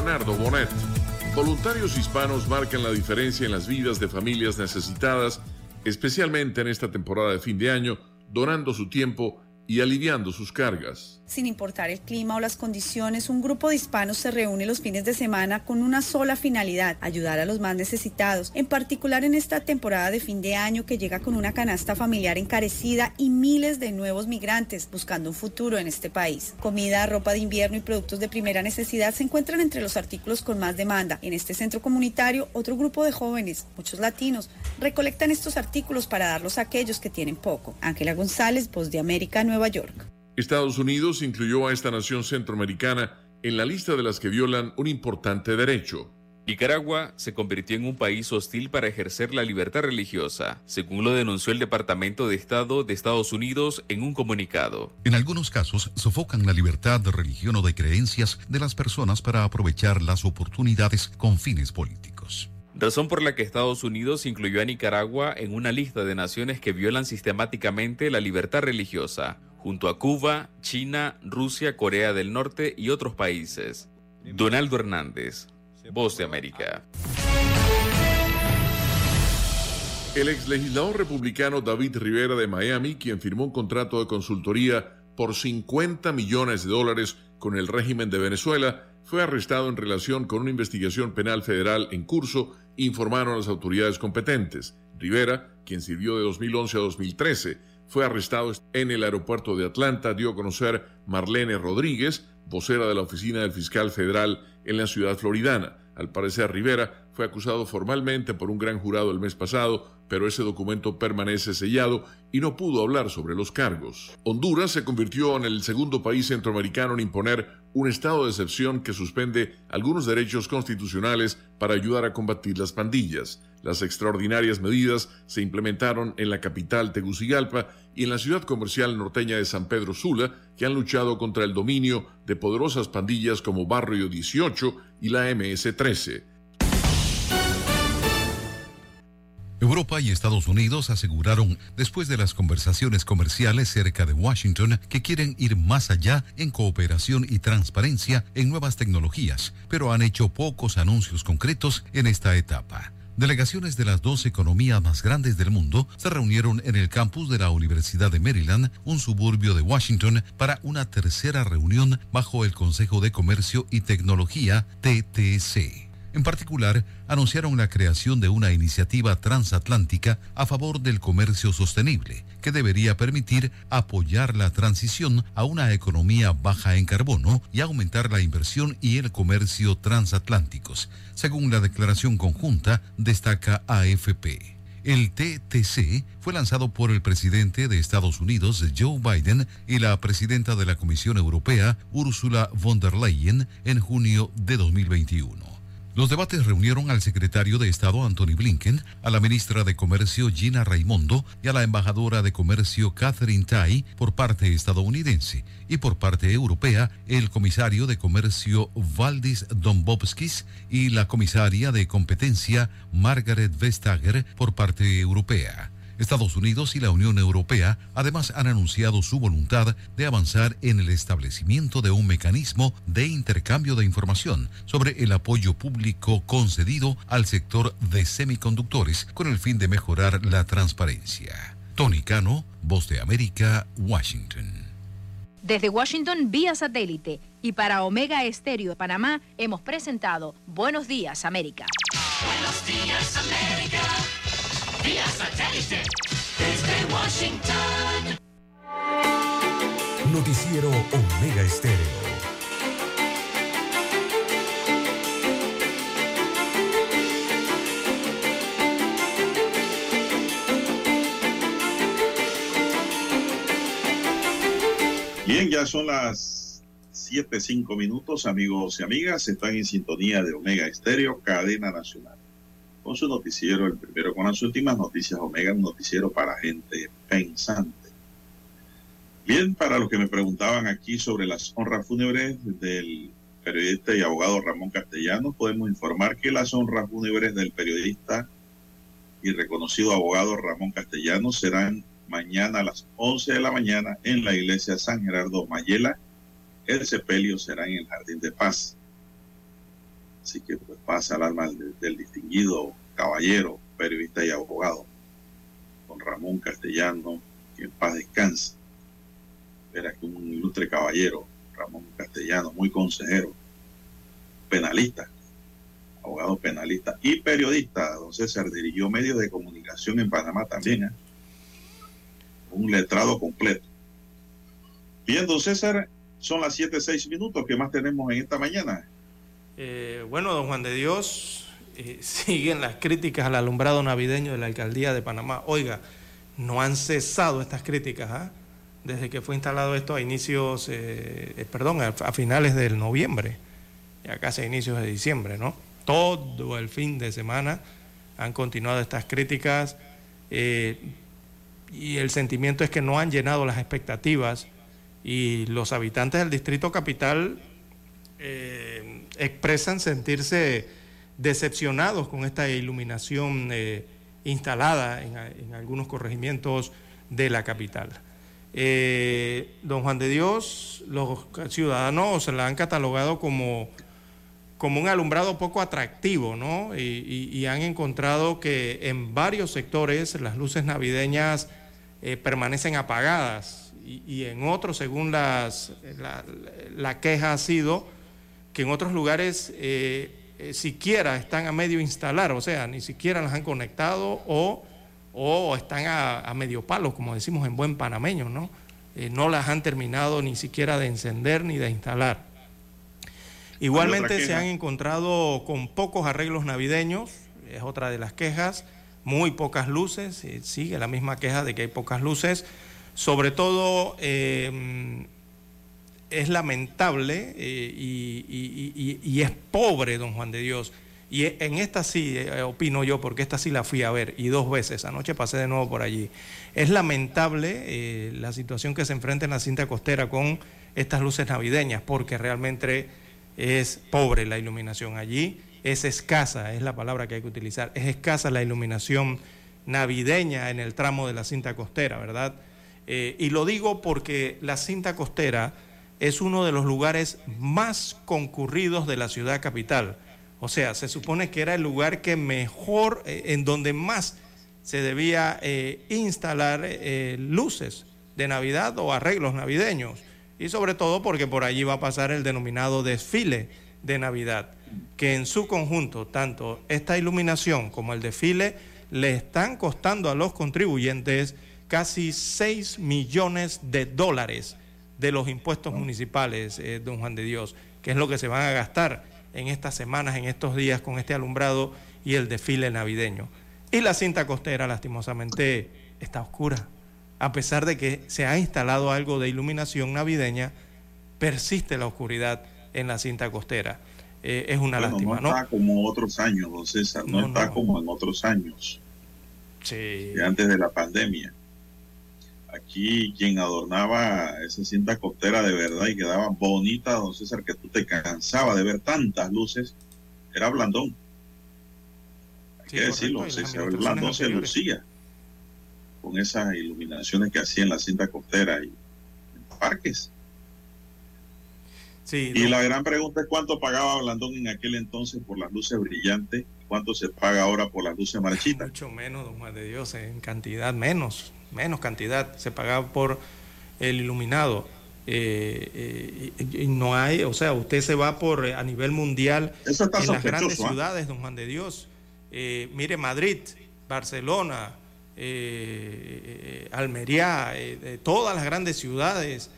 Leonardo Bonet. Voluntarios hispanos marcan la diferencia en las vidas de familias necesitadas, especialmente en esta temporada de fin de año, donando su tiempo y aliviando sus cargas. Sin importar el clima o las condiciones, un grupo de hispanos se reúne los fines de semana con una sola finalidad, ayudar a los más necesitados, en particular en esta temporada de fin de año que llega con una canasta familiar encarecida y miles de nuevos migrantes buscando un futuro en este país. Comida, ropa de invierno y productos de primera necesidad se encuentran entre los artículos con más demanda. En este centro comunitario, otro grupo de jóvenes, muchos latinos, recolectan estos artículos para darlos a aquellos que tienen poco. Ángela González, Voz de América, Nueva York. Estados Unidos incluyó a esta nación centroamericana en la lista de las que violan un importante derecho. Nicaragua se convirtió en un país hostil para ejercer la libertad religiosa, según lo denunció el Departamento de Estado de Estados Unidos en un comunicado. En algunos casos, sofocan la libertad de religión o de creencias de las personas para aprovechar las oportunidades con fines políticos. Razón por la que Estados Unidos incluyó a Nicaragua en una lista de naciones que violan sistemáticamente la libertad religiosa, junto a Cuba, China, Rusia, Corea del Norte y otros países. Donaldo Hernández, Voz de América. El ex legislador republicano David Rivera de Miami, quien firmó un contrato de consultoría por 50 millones de dólares con el régimen de Venezuela, fue arrestado en relación con una investigación penal federal en curso, informaron las autoridades competentes. Rivera, quien sirvió de 2011 a 2013, fue arrestado en el aeropuerto de Atlanta, dio a conocer Marlene Rodríguez, vocera de la oficina del fiscal federal en la ciudad floridana. Al parecer, Rivera fue acusado formalmente por un gran jurado el mes pasado, pero ese documento permanece sellado y no pudo hablar sobre los cargos. Honduras se convirtió en el segundo país centroamericano en imponer un estado de excepción que suspende algunos derechos constitucionales para ayudar a combatir las pandillas. Las extraordinarias medidas se implementaron en la capital Tegucigalpa y en la ciudad comercial norteña de San Pedro Sula, que han luchado contra el dominio de poderosas pandillas como Barrio 18 y la MS-13. Europa y Estados Unidos aseguraron, después de las conversaciones comerciales cerca de Washington, que quieren ir más allá en cooperación y transparencia en nuevas tecnologías, pero han hecho pocos anuncios concretos en esta etapa. Delegaciones de las dos economías más grandes del mundo se reunieron en el campus de la Universidad de Maryland, un suburbio de Washington, para una tercera reunión bajo el Consejo de Comercio y Tecnología, TTC. En particular, anunciaron la creación de una iniciativa transatlántica a favor del comercio sostenible, que debería permitir apoyar la transición a una economía baja en carbono y aumentar la inversión y el comercio transatlánticos, según la declaración conjunta destaca AFP. El TTC fue lanzado por el presidente de Estados Unidos, Joe Biden, y la presidenta de la Comisión Europea, Ursula von der Leyen, en junio de 2021. Los debates reunieron al secretario de Estado Anthony Blinken, a la ministra de Comercio Gina Raimondo y a la embajadora de Comercio Catherine Tai por parte estadounidense y por parte europea el comisario de Comercio Valdis Dombovskis y la comisaria de Competencia Margaret Vestager por parte europea. Estados Unidos y la Unión Europea además han anunciado su voluntad de avanzar en el establecimiento de un mecanismo de intercambio de información sobre el apoyo público concedido al sector de semiconductores con el fin de mejorar la transparencia. Tony Cano, Voz de América, Washington. Desde Washington vía satélite y para Omega Estéreo de Panamá hemos presentado Buenos Días América. Buenos días, América. Vía satélite. Desde Washington. Noticiero Omega Estéreo. Bien, ya son las 7, 5 minutos, amigos y amigas. Están en sintonía de Omega Estéreo, cadena nacional. Con su noticiero, el primero con las últimas noticias Omega, un noticiero para gente pensante. Bien, para los que me preguntaban aquí sobre las honras fúnebres del periodista y abogado Ramón Castellano, podemos informar que las honras fúnebres del periodista y reconocido abogado Ramón Castellano serán mañana a las 11 de la mañana en la iglesia San Gerardo Mayela. El sepelio será en el Jardín de Paz. Así que pues pasa al alma del, del distinguido caballero, periodista y abogado, don Ramón Castellano, que en paz descanse. Era que un ilustre caballero, Ramón Castellano, muy consejero, penalista, abogado penalista y periodista. Don César dirigió medios de comunicación en Panamá también. ¿eh? un letrado completo. Bien, don César, son las 7, 6 minutos que más tenemos en esta mañana. Eh, bueno, don Juan de Dios, eh, siguen las críticas al alumbrado navideño de la alcaldía de Panamá. Oiga, no han cesado estas críticas ¿ah? desde que fue instalado esto a inicios, eh, perdón, a, finales del noviembre, ya casi a inicios de diciembre, ¿no? Todo el fin de semana han continuado estas críticas. Y el sentimiento es que no han llenado las expectativas y los habitantes del distrito capital expresan sentirse decepcionados con esta iluminación eh, instalada en, algunos corregimientos de la capital. Eh, don Juan de Dios, los ciudadanos la han catalogado como, como un alumbrado poco atractivo, ¿no? Y, han encontrado que en varios sectores las luces navideñas eh, permanecen apagadas y, en otros, según las, la, la, queja ha sido que en otros lugares eh, eh, siquiera están a medio instalar, o sea, ni siquiera las han conectado o, o están a, a, medio palo, como decimos en buen panameño, ¿no? Eh, no las han terminado ni siquiera de encender ni de instalar. Igualmente se han encontrado con pocos arreglos navideños, es otra de las quejas muy pocas luces, sigue la misma queja de que hay pocas luces, sobre todo es lamentable eh, y, y, y, es pobre, don Juan de Dios. Y en esta sí, eh, opino yo, porque esta sí la fui a ver y dos veces, anoche pasé de nuevo por allí. Es lamentable eh, la situación que se enfrenta en la cinta costera con estas luces navideñas, porque realmente es pobre la iluminación allí es escasa, es la palabra que hay que utilizar, es escasa la iluminación navideña en el tramo de la cinta costera, ¿verdad? Eh, y lo digo porque la cinta costera es uno de los lugares más concurridos de la ciudad capital. O sea, se supone que era el lugar que mejor, eh, en donde más se debía eh, instalar eh, luces de Navidad o arreglos navideños. Y sobre todo porque por allí va a pasar el denominado desfile de Navidad que en su conjunto, tanto esta iluminación como el desfile, le están costando a los contribuyentes casi 6 millones de dólares de los impuestos municipales, eh, don Juan de Dios, que es lo que se van a gastar en estas semanas, en estos días, con este alumbrado y el desfile navideño. Y la cinta costera, lastimosamente, está oscura. A pesar de que se ha instalado algo de iluminación navideña, persiste la oscuridad en la cinta costera eh, es una bueno, lástima. No está como otros años, don César, no, no está no. como en otros años. Sí. De antes de la pandemia. Aquí quien adornaba esa cinta costera de verdad y quedaba bonita, don César, que tú te cansaba de ver tantas luces, era Blandón. Hay sí, que decirlo, César, Blandón se lucía con esas iluminaciones que hacía en la cinta costera y en parques. Sí, y no. la gran pregunta es cuánto pagaba Blandón en aquel entonces por las luces brillantes cuánto se paga ahora por las luces marchitas. Mucho menos, don Juan de Dios, en cantidad menos. Menos cantidad se pagaba por el iluminado. Eh, eh, y no hay, o sea, usted se va por a nivel mundial Eso está en las grandes ¿ah? ciudades, don Juan de Dios. Eh, mire Madrid, Barcelona, eh, Almería, eh, eh, todas las grandes ciudades,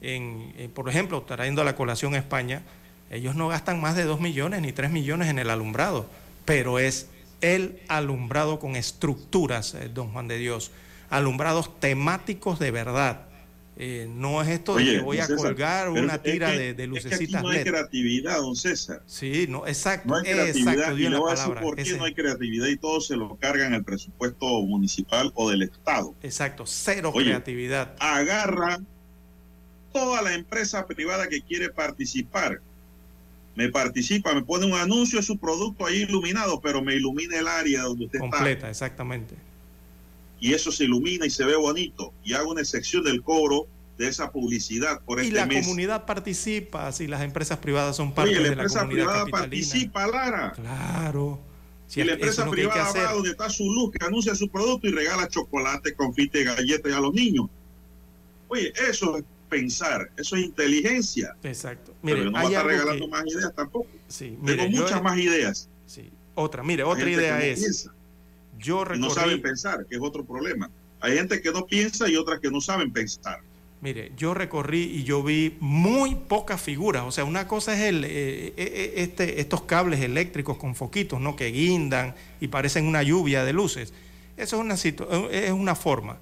en, en, por ejemplo, trayendo a la colación a España, ellos no gastan más de 2 millones ni 3 millones en el alumbrado, pero es el alumbrado con estructuras, eh, don Juan de Dios, alumbrados temáticos de verdad. Eh, no es esto de que voy a colgar una es tira que- de, de es que aquí lucecitas no hay LED. creatividad, don César. Sí, no, exacto, No hay creatividad exacto, y le la voy a decir palabra. por qué ese- no hay creatividad y todo se lo cargan el presupuesto municipal o del Estado. Exacto, cero Oye, creatividad. Agarra toda la empresa privada que quiere participar. Me participa, me pone un anuncio de su producto ahí iluminado, pero me ilumina el área donde usted Completa, exactamente. Y eso se ilumina y se ve bonito. Y hago una sección del cobro de esa publicidad por Y este la comunidad participa, si las empresas privadas son parte Oye, la de la empresa comunidad privada capitalina. participa, Lara. Claro. Si y la empresa privada va donde está su luz, que anuncia su producto y regala chocolate, confite, galletas a los niños. Oye, eso es pensar, eso es inteligencia. Exacto. Pero Mire, no va a estar regalando que- más ideas tampoco. Sí, Tengo yo- muchas más ideas. Sí. Otra, mire, otra idea es, piensa yo y no saben pensar, que es otro problema. Hay gente que no piensa y otras que no saben pensar. mire, yo recorrí y yo vi muy pocas figuras. O sea, una cosa es el, eh, eh, este, estos cables eléctricos con foquitos, ¿no? Que guindan y parecen una lluvia de luces. Eso es una, situ- es una forma.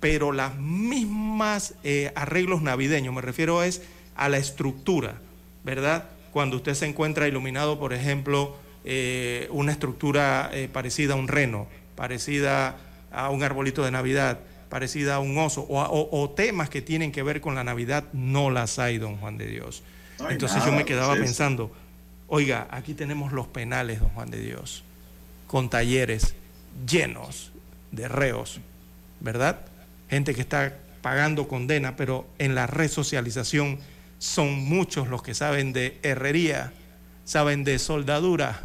Pero las mismas eh, arreglos navideños, me refiero es a la estructura, ¿verdad? Cuando usted se encuentra iluminado, por ejemplo, eh, una estructura eh, parecida a un reno, parecida a un arbolito de Navidad, parecida a un oso, o, a- o- o temas que tienen que ver con la Navidad, no las hay, don Juan de Dios. No Entonces nada, yo me quedaba pues, pensando, oiga, aquí tenemos los penales, don Juan de Dios, con talleres llenos de reos, ¿verdad? Gente que está pagando condena, pero en la resocialización son muchos los que saben de herrería, saben de soldadura,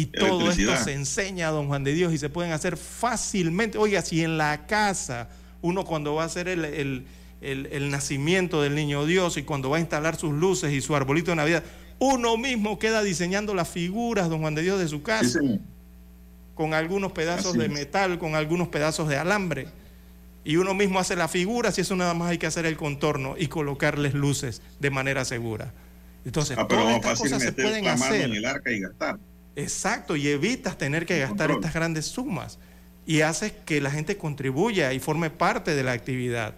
y todo esto se enseña, don Juan de Dios, y se pueden hacer fácilmente. Oiga, si en la casa uno cuando va a hacer el, el- el- el nacimiento del niño Dios y cuando va a instalar sus luces y su arbolito de Navidad, uno mismo queda diseñando las figuras, don Juan de Dios, de su casa, con algunos pedazos Así de metal, con algunos pedazos de alambre. Y uno mismo hace la figura, si eso nada más hay que hacer el contorno y colocarles luces de manera segura. Entonces, Ah, todas estas cosas se pueden hacer. en el arca y gastar. Exacto, y evitas tener que gastar control. estas grandes sumas y haces que la gente contribuya y forme parte de la actividad.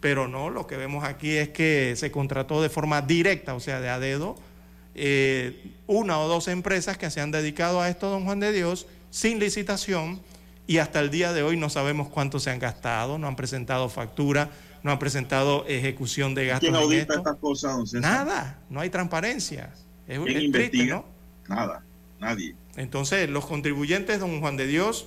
Pero no, lo que vemos aquí es que se contrató de forma directa, o sea, de a dedo, eh, una o dos empresas que se han dedicado a esto, don Juan de Dios, sin licitación, y hasta el día de hoy no sabemos cuánto se han gastado, no han presentado factura, no han presentado ejecución de gastos. ¿Quién audita estas cosas? Nada, no hay transparencia. Es, ¿Quién es triste? ¿no? Nada, nadie. Entonces, los contribuyentes, don Juan de Dios,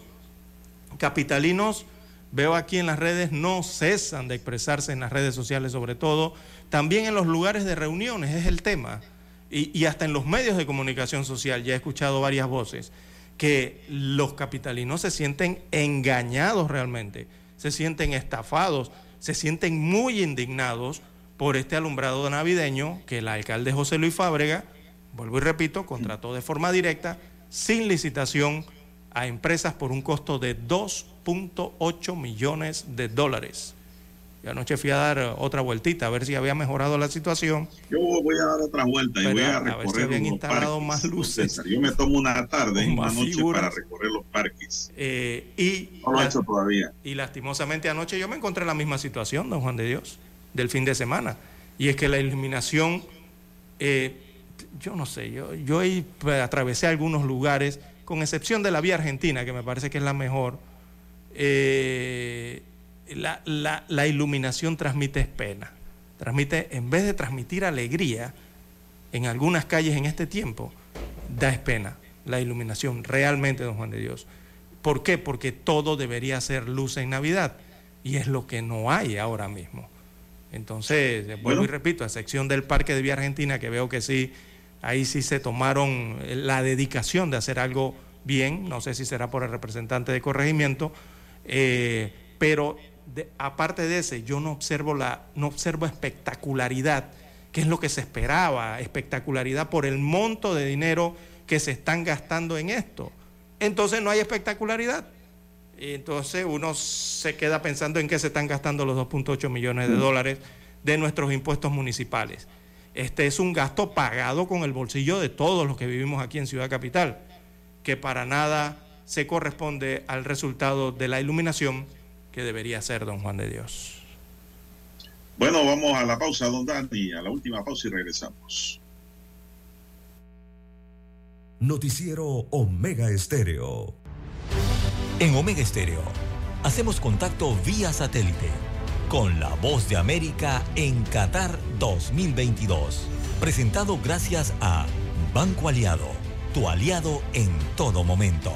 capitalinos, veo aquí en las redes, no cesan de expresarse en las redes sociales sobre todo, también en los lugares de reuniones, es el tema, y, y hasta en los medios de comunicación social, ya he escuchado varias voces, que los capitalinos se sienten engañados realmente, se sienten estafados, se sienten muy indignados por este alumbrado navideño que el alcalde José Luis Fábrega, vuelvo y repito, contrató de forma directa, sin licitación, a empresas por un costo de 2.8 millones de dólares. Y anoche fui a dar eh, otra vueltita a ver si había mejorado la situación. Yo voy a dar otra vuelta y voy a A ver si recorrer habían los instalado parques, más luces. César. Yo me tomo una tarde y una noche figuras. para recorrer los parques. Eh, y, No lo he hecho todavía. y lastimosamente anoche yo me encontré en la misma situación, don Juan de Dios, del fin de semana. Y es que la iluminación, eh, yo no sé, yo, yo ahí, pues, atravesé algunos lugares, con excepción de la vía argentina, que me parece que es la mejor, eh, la, la- la iluminación transmite pena. Transmite, en vez de transmitir alegría, en algunas calles en este tiempo, da pena la iluminación, realmente, don Juan de Dios. ¿Por qué? Porque todo debería ser luz en Navidad y es lo que no hay ahora mismo. Entonces, vuelvo y repito, a sección del Parque de Vía Argentina, que veo que sí, ahí sí se tomaron eh, la dedicación de hacer algo bien, no sé si será por el representante de corregimiento, eh, pero de- aparte de ese, yo no observo, la, no observo espectacularidad, que es lo que se esperaba, espectacularidad por el monto de dinero que se están gastando en esto. Entonces no hay espectacularidad. Entonces uno se queda pensando en qué se están gastando los 2.8 millones de dólares de nuestros impuestos municipales. Este es un gasto pagado con el bolsillo de todos los que vivimos aquí en Ciudad Capital, que para nada se corresponde al resultado de la iluminación que debería ser don Juan de Dios. Bueno, vamos a la pausa, don Dani, a la última pausa y regresamos. Noticiero Omega Estéreo. En Omega Estéreo hacemos contacto vía satélite con la voz de América en Qatar 2022. Presentado gracias a Banco Aliado, tu aliado en todo momento.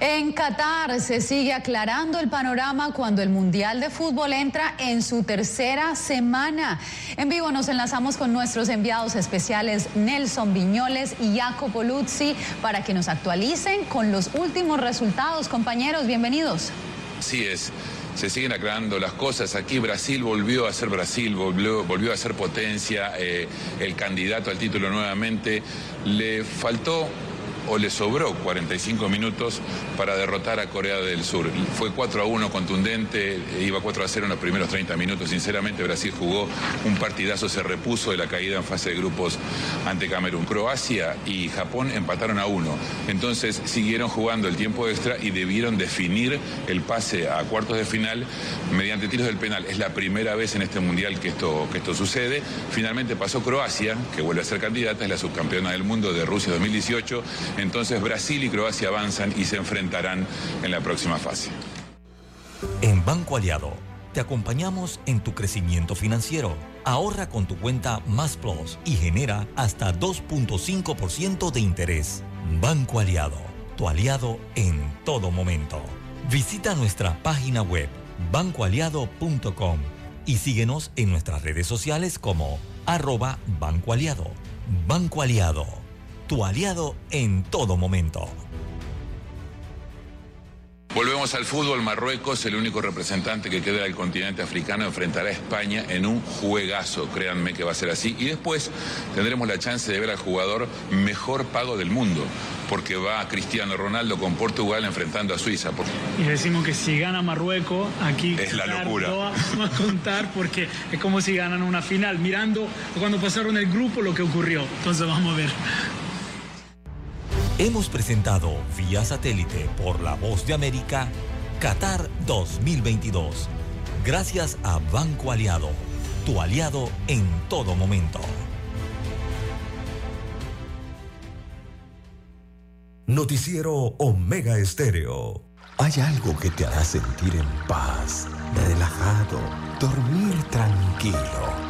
En Qatar se sigue aclarando el panorama cuando el Mundial de Fútbol entra en su tercera semana. En vivo nos enlazamos con nuestros enviados especiales Nelson Viñoles y Jacopo Luzzi para que nos actualicen con los últimos resultados. Compañeros, bienvenidos. Así es. Se siguen aclarando las cosas. Aquí Brasil volvió a ser Brasil, volvió, a ser potencia, eh, el candidato al título nuevamente. Le faltó o le sobró 45 minutos para derrotar a Corea del Sur. Fue 4 a 1 contundente, iba 4 a 0 en los primeros 30 minutos. Sinceramente Brasil jugó un partidazo, se repuso de la caída en fase de grupos ante Camerún. Croacia y Japón empataron a 1. Entonces siguieron jugando el tiempo extra y debieron definir el pase a cuartos de final mediante tiros del penal. Es la primera vez en este mundial que esto, que esto sucede. Finalmente pasó Croacia, que vuelve a ser candidata, es la subcampeona del mundo de Rusia 2018. Entonces Brasil y Croacia avanzan y se enfrentarán en la próxima fase. En Banco Aliado, te acompañamos en tu crecimiento financiero. Ahorra con tu cuenta Más Plus y genera hasta 2.5% de interés. Banco Aliado, tu aliado en todo momento. Visita nuestra página web bancoaliado.com y síguenos en nuestras redes sociales como arroba Banco Aliado. Banco Aliado, tu aliado en todo momento. Volvemos al fútbol. Marruecos, el único representante que queda del continente africano, enfrentará a España en un juegazo. Créanme que va a ser así. Y después tendremos la chance de ver al jugador mejor pago del mundo, porque va Cristiano Ronaldo con Portugal enfrentando a Suiza. Y decimos que si gana Marruecos, aquí Es la locura. no va a contar porque es como si ganan una final, mirando cuando pasaron el grupo lo que ocurrió. Entonces vamos a ver. Hemos presentado vía satélite por la voz de América Qatar 2022. Gracias a Banco Aliado, tu aliado en todo momento. Noticiero Omega Estéreo. Hay algo que te hará sentir en paz, relajado, dormir tranquilo.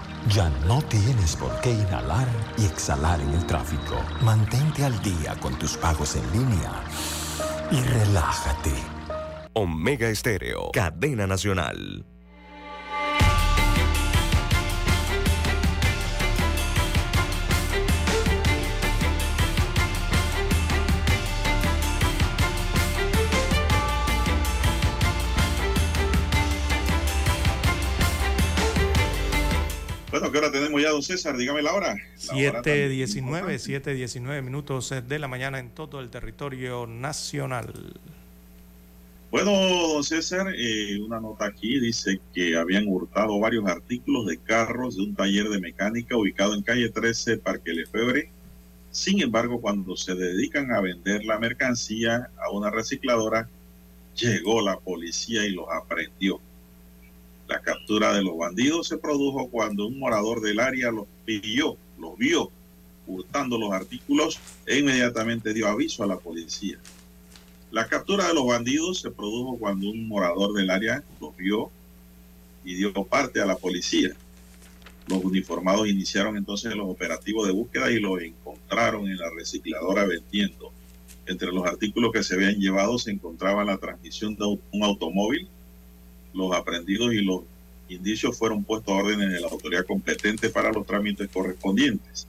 Ya no tienes por qué inhalar y exhalar en el tráfico. Mantente al día con tus pagos en línea y relájate. Omega Estéreo, cadena nacional. Hora tenemos ya, don César? Dígame la hora. La hora tan 7.19, 7.19 minutos de la mañana en todo el territorio nacional. Bueno, don César, eh, una nota aquí dice que habían hurtado varios artículos de carros de un taller de mecánica ubicado en calle 13, Parque Lefebvre. Sin embargo, cuando se dedican a vender la mercancía a una recicladora, llegó la policía y los aprendió. La captura de los bandidos se produjo cuando un morador del área los pilló, los vio hurtando los artículos e inmediatamente dio aviso a la policía. La captura de los bandidos se produjo cuando un morador del área los vio y dio parte a la policía. Los uniformados iniciaron entonces los operativos de búsqueda y los encontraron en la recicladora vendiendo. Entre los artículos que se habían llevado se encontraba la transmisión de un automóvil. Los aprendidos y los indicios fueron puestos a orden en la autoridad competente para los trámites correspondientes.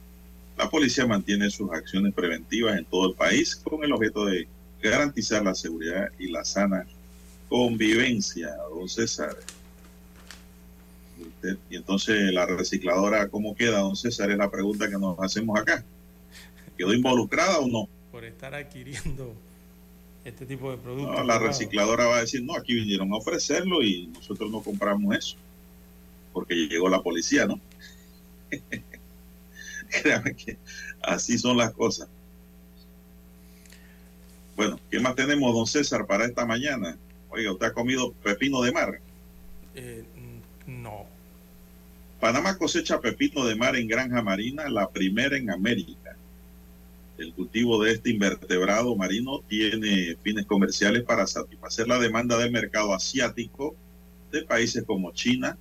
La policía mantiene sus acciones preventivas en todo el país con el objeto de garantizar la seguridad y la sana convivencia, don César. Y entonces la recicladora, ¿cómo queda, don César? Es la pregunta que nos hacemos acá. ¿Quedó involucrada o no? Por estar adquiriendo este tipo de productos. No, la recicladora va a decir, no, aquí vinieron a ofrecerlo y nosotros no compramos eso. Porque llegó la policía, ¿no? Créame que así son las cosas. Bueno, ¿qué más tenemos, don César, para esta mañana? Oiga, ¿usted ha comido pepino de mar? Eh, no. Panamá cosecha pepino de mar en granja marina, la primera en América. El cultivo de este invertebrado marino tiene fines comerciales para satisfacer la demanda del mercado asiático de países como China,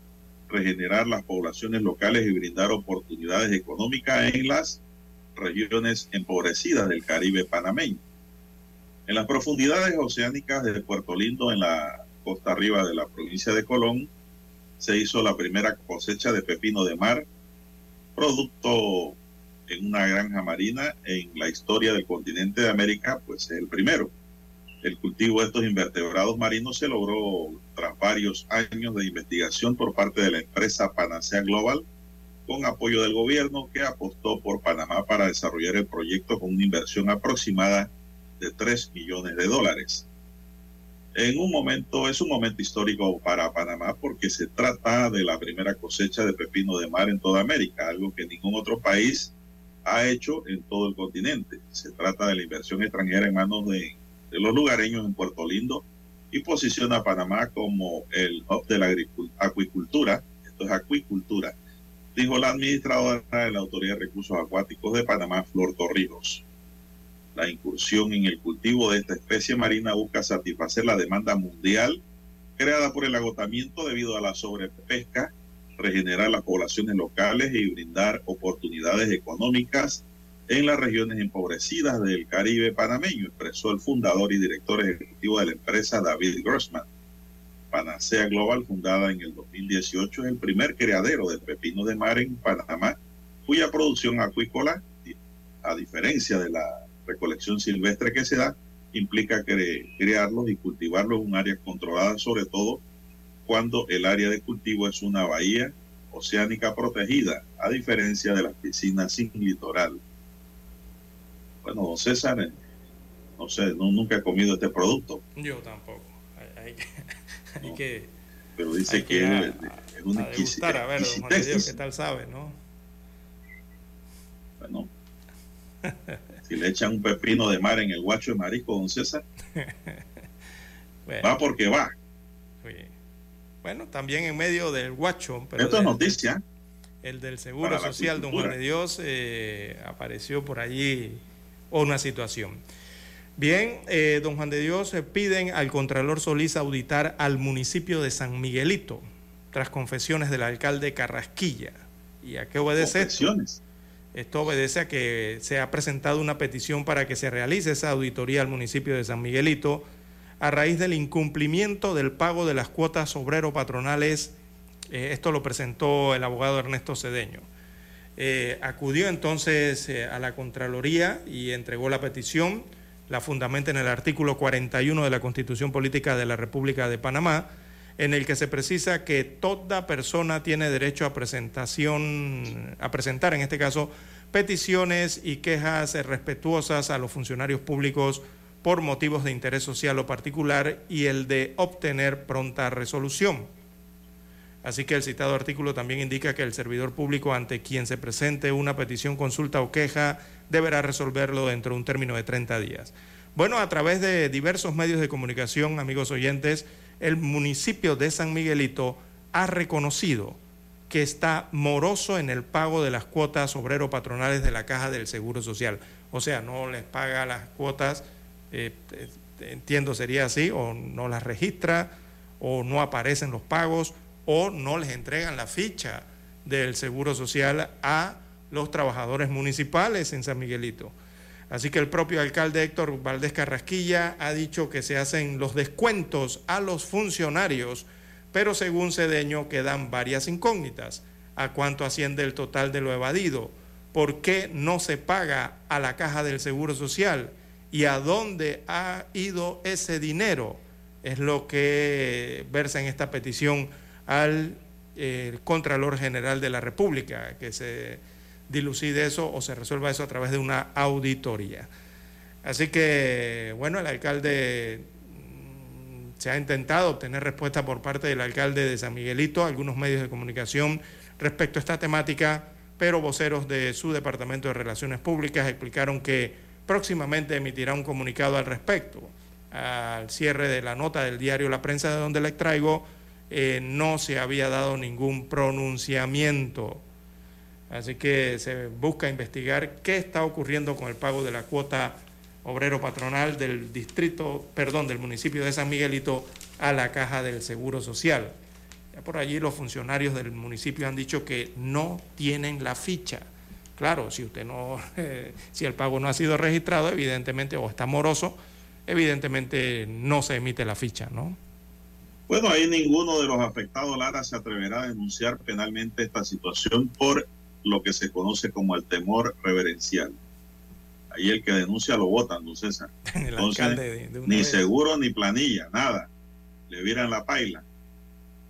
regenerar las poblaciones locales y brindar oportunidades económicas en las regiones empobrecidas del Caribe panameño. En las profundidades oceánicas de Puerto Lindo, en la costa arriba de la provincia de Colón, se hizo la primera cosecha de pepino de mar, producto en una granja marina en la historia del continente de América, pues es el primero. El cultivo de estos invertebrados marinos se logró tras varios años de investigación por parte de la empresa Panacea Global, con apoyo del gobierno que apostó por Panamá para desarrollar el proyecto con una inversión aproximada de 3 millones de dólares en un momento, es un momento histórico para Panamá porque se trata de la primera cosecha de pepino de mar en toda América, algo que ningún otro país ha hecho en todo el continente. Se trata de la inversión extranjera en manos de, los lugareños en Puerto Lindo y posiciona a Panamá como el hub de la acuicultura. Esto es acuicultura, dijo la administradora de la Autoridad de Recursos Acuáticos de Panamá, Flor Torrijos. La incursión en el cultivo de esta especie marina busca satisfacer la demanda mundial creada por el agotamiento debido a la sobrepesca, regenerar las poblaciones locales y brindar oportunidades económicas en las regiones empobrecidas del Caribe panameño, expresó el fundador y director ejecutivo de la empresa David Grossman. Panacea Global, fundada en el 2018, es el primer criadero de pepino de mar en Panamá, cuya producción acuícola, a diferencia de la recolección silvestre que se da, implica cre- crearlos y cultivarlos en un área controlada, sobre todo cuando el área de cultivo es una bahía oceánica protegida, a diferencia de las piscinas sin litoral. Bueno, don César, eh, no sé, no, nunca he comido este producto, Yo tampoco. Hay, hay hay que, pero dice hay que que a- es, es una a ver, don Juan Dios, qué tal sabe, ¿no? Bueno, si le echan un pepino de mar en el guacho de marisco, don César, Bueno, va porque va. Bueno, también en medio del guacho, pero Esto es del- noticia. el del Seguro Social, don Juan de Dios, eh, apareció por allí una situación. Bien, eh, don Juan de Dios, eh, piden al Contralor Solís auditar al municipio de San Miguelito, tras confesiones del alcalde Carrasquilla. ¿Y a qué obedece. Esto obedece a que se ha presentado una petición para que se realice esa auditoría al municipio de San Miguelito a raíz del incumplimiento del pago de las cuotas obrero patronales. Eh, esto lo presentó el abogado Ernesto Cedeño. Eh, acudió entonces eh, a la Contraloría y entregó la petición, la fundamenta en el artículo 41 de la Constitución Política de la República de Panamá, en el que se precisa que toda persona tiene derecho a presentación, a presentar en este caso peticiones y quejas respetuosas a los funcionarios públicos por motivos de interés social o particular y el de obtener pronta resolución. Así que el citado artículo también indica que el servidor público ante quien se presente una petición, consulta o queja deberá resolverlo dentro de un término de 30 días. Bueno, a través de diversos medios de comunicación, amigos oyentes, el municipio de San Miguelito ha reconocido que está moroso en el pago de las cuotas obrero patronales de la Caja del Seguro Social. O sea, no les paga las cuotas, eh, entiendo sería así, o no las registra, o no aparecen los pagos, o no les entregan la ficha del Seguro Social a los trabajadores municipales en San Miguelito. Así que el propio alcalde Héctor Valdés Carrasquilla ha dicho que se hacen los descuentos a los funcionarios, pero según Cedeño quedan varias incógnitas. ¿A cuánto asciende el total de lo evadido? ¿Por qué no se paga a la caja del Seguro Social? ¿Y a dónde ha ido ese dinero? Es lo que versa en esta petición al eh, Contralor General de la República, que se dilucide eso o se resuelva eso a través de una auditoría. Así que, bueno, el alcalde mm, se ha intentado obtener respuesta por parte del alcalde de San Miguelito, algunos medios de comunicación respecto a esta temática, pero voceros de su Departamento de Relaciones Públicas explicaron que próximamente emitirá un comunicado al respecto. Al cierre de la nota del diario La Prensa de donde le traigo, eh, no se había dado ningún pronunciamiento Así que se busca investigar qué está ocurriendo con el pago de la cuota obrero patronal del distrito, perdón, del municipio de San Miguelito a la caja del Seguro Social. Ya por allí los funcionarios del municipio han dicho que no tienen la ficha. Claro, si usted no, si el pago no ha sido registrado, evidentemente, o está moroso, evidentemente no se emite la ficha, ¿no? Bueno, ahí ninguno de los afectados, Lara, se atreverá a denunciar penalmente esta situación por lo que se conoce como el temor reverencial. Ahí el que denuncia lo votan, don César. Entonces, ni seguro ni planilla, nada. Le vieran la paila.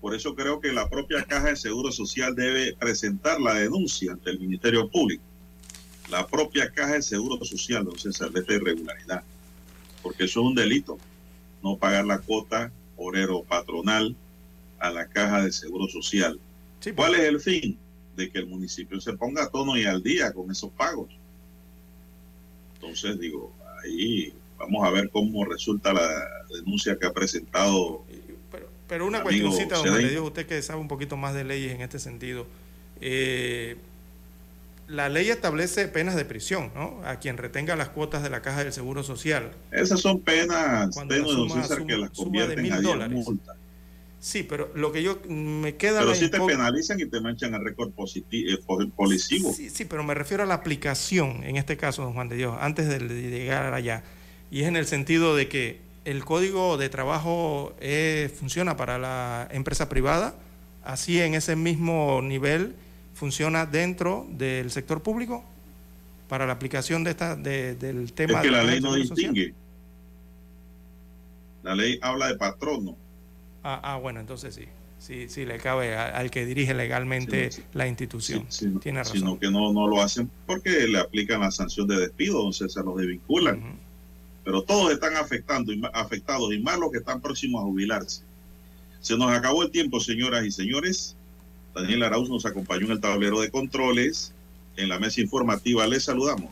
Por eso creo que la propia Caja de Seguro Social debe presentar la denuncia ante el Ministerio Público. La propia Caja de Seguro Social, don César, de esta irregularidad. Porque eso es un delito. No pagar la cuota obrero patronal a la Caja de Seguro Social. ¿Cuál es el fin? de que el municipio se ponga a tono y al día con esos pagos. Entonces, digo, ahí vamos a ver cómo resulta la denuncia que ha presentado. Pero, una cuestioncita, donde le digo usted que sabe un poquito más de leyes en este sentido. Eh, la ley establece penas de prisión, ¿no? A quien retenga las cuotas de la caja del Seguro Social. Esas son penas, suma, que las convierten a dólares. multa. Sí, pero lo que yo me queda... Pero si te penalizan y te manchan el récord positivo, eh, policivo. Sí, sí, pero me refiero a la aplicación, en este caso, don Juan de Dios, antes de llegar allá. Y es en el sentido de que el código de trabajo eh, funciona para la empresa privada, así en ese mismo nivel funciona dentro del sector público para la aplicación de esta del tema es que la ley no distingue la ley habla de patrono Ah, ah, bueno, entonces sí. Sí, sí, le cabe al que dirige legalmente la institución. Tiene razón. Sino que no, no lo hacen porque le aplican la sanción de despido, entonces se los desvinculan. Pero todos están afectando, afectados y más los que están próximos a jubilarse. Se nos acabó el tiempo, señoras y señores. Daniel Arauz nos acompañó en el tablero de controles. En la mesa informativa les saludamos.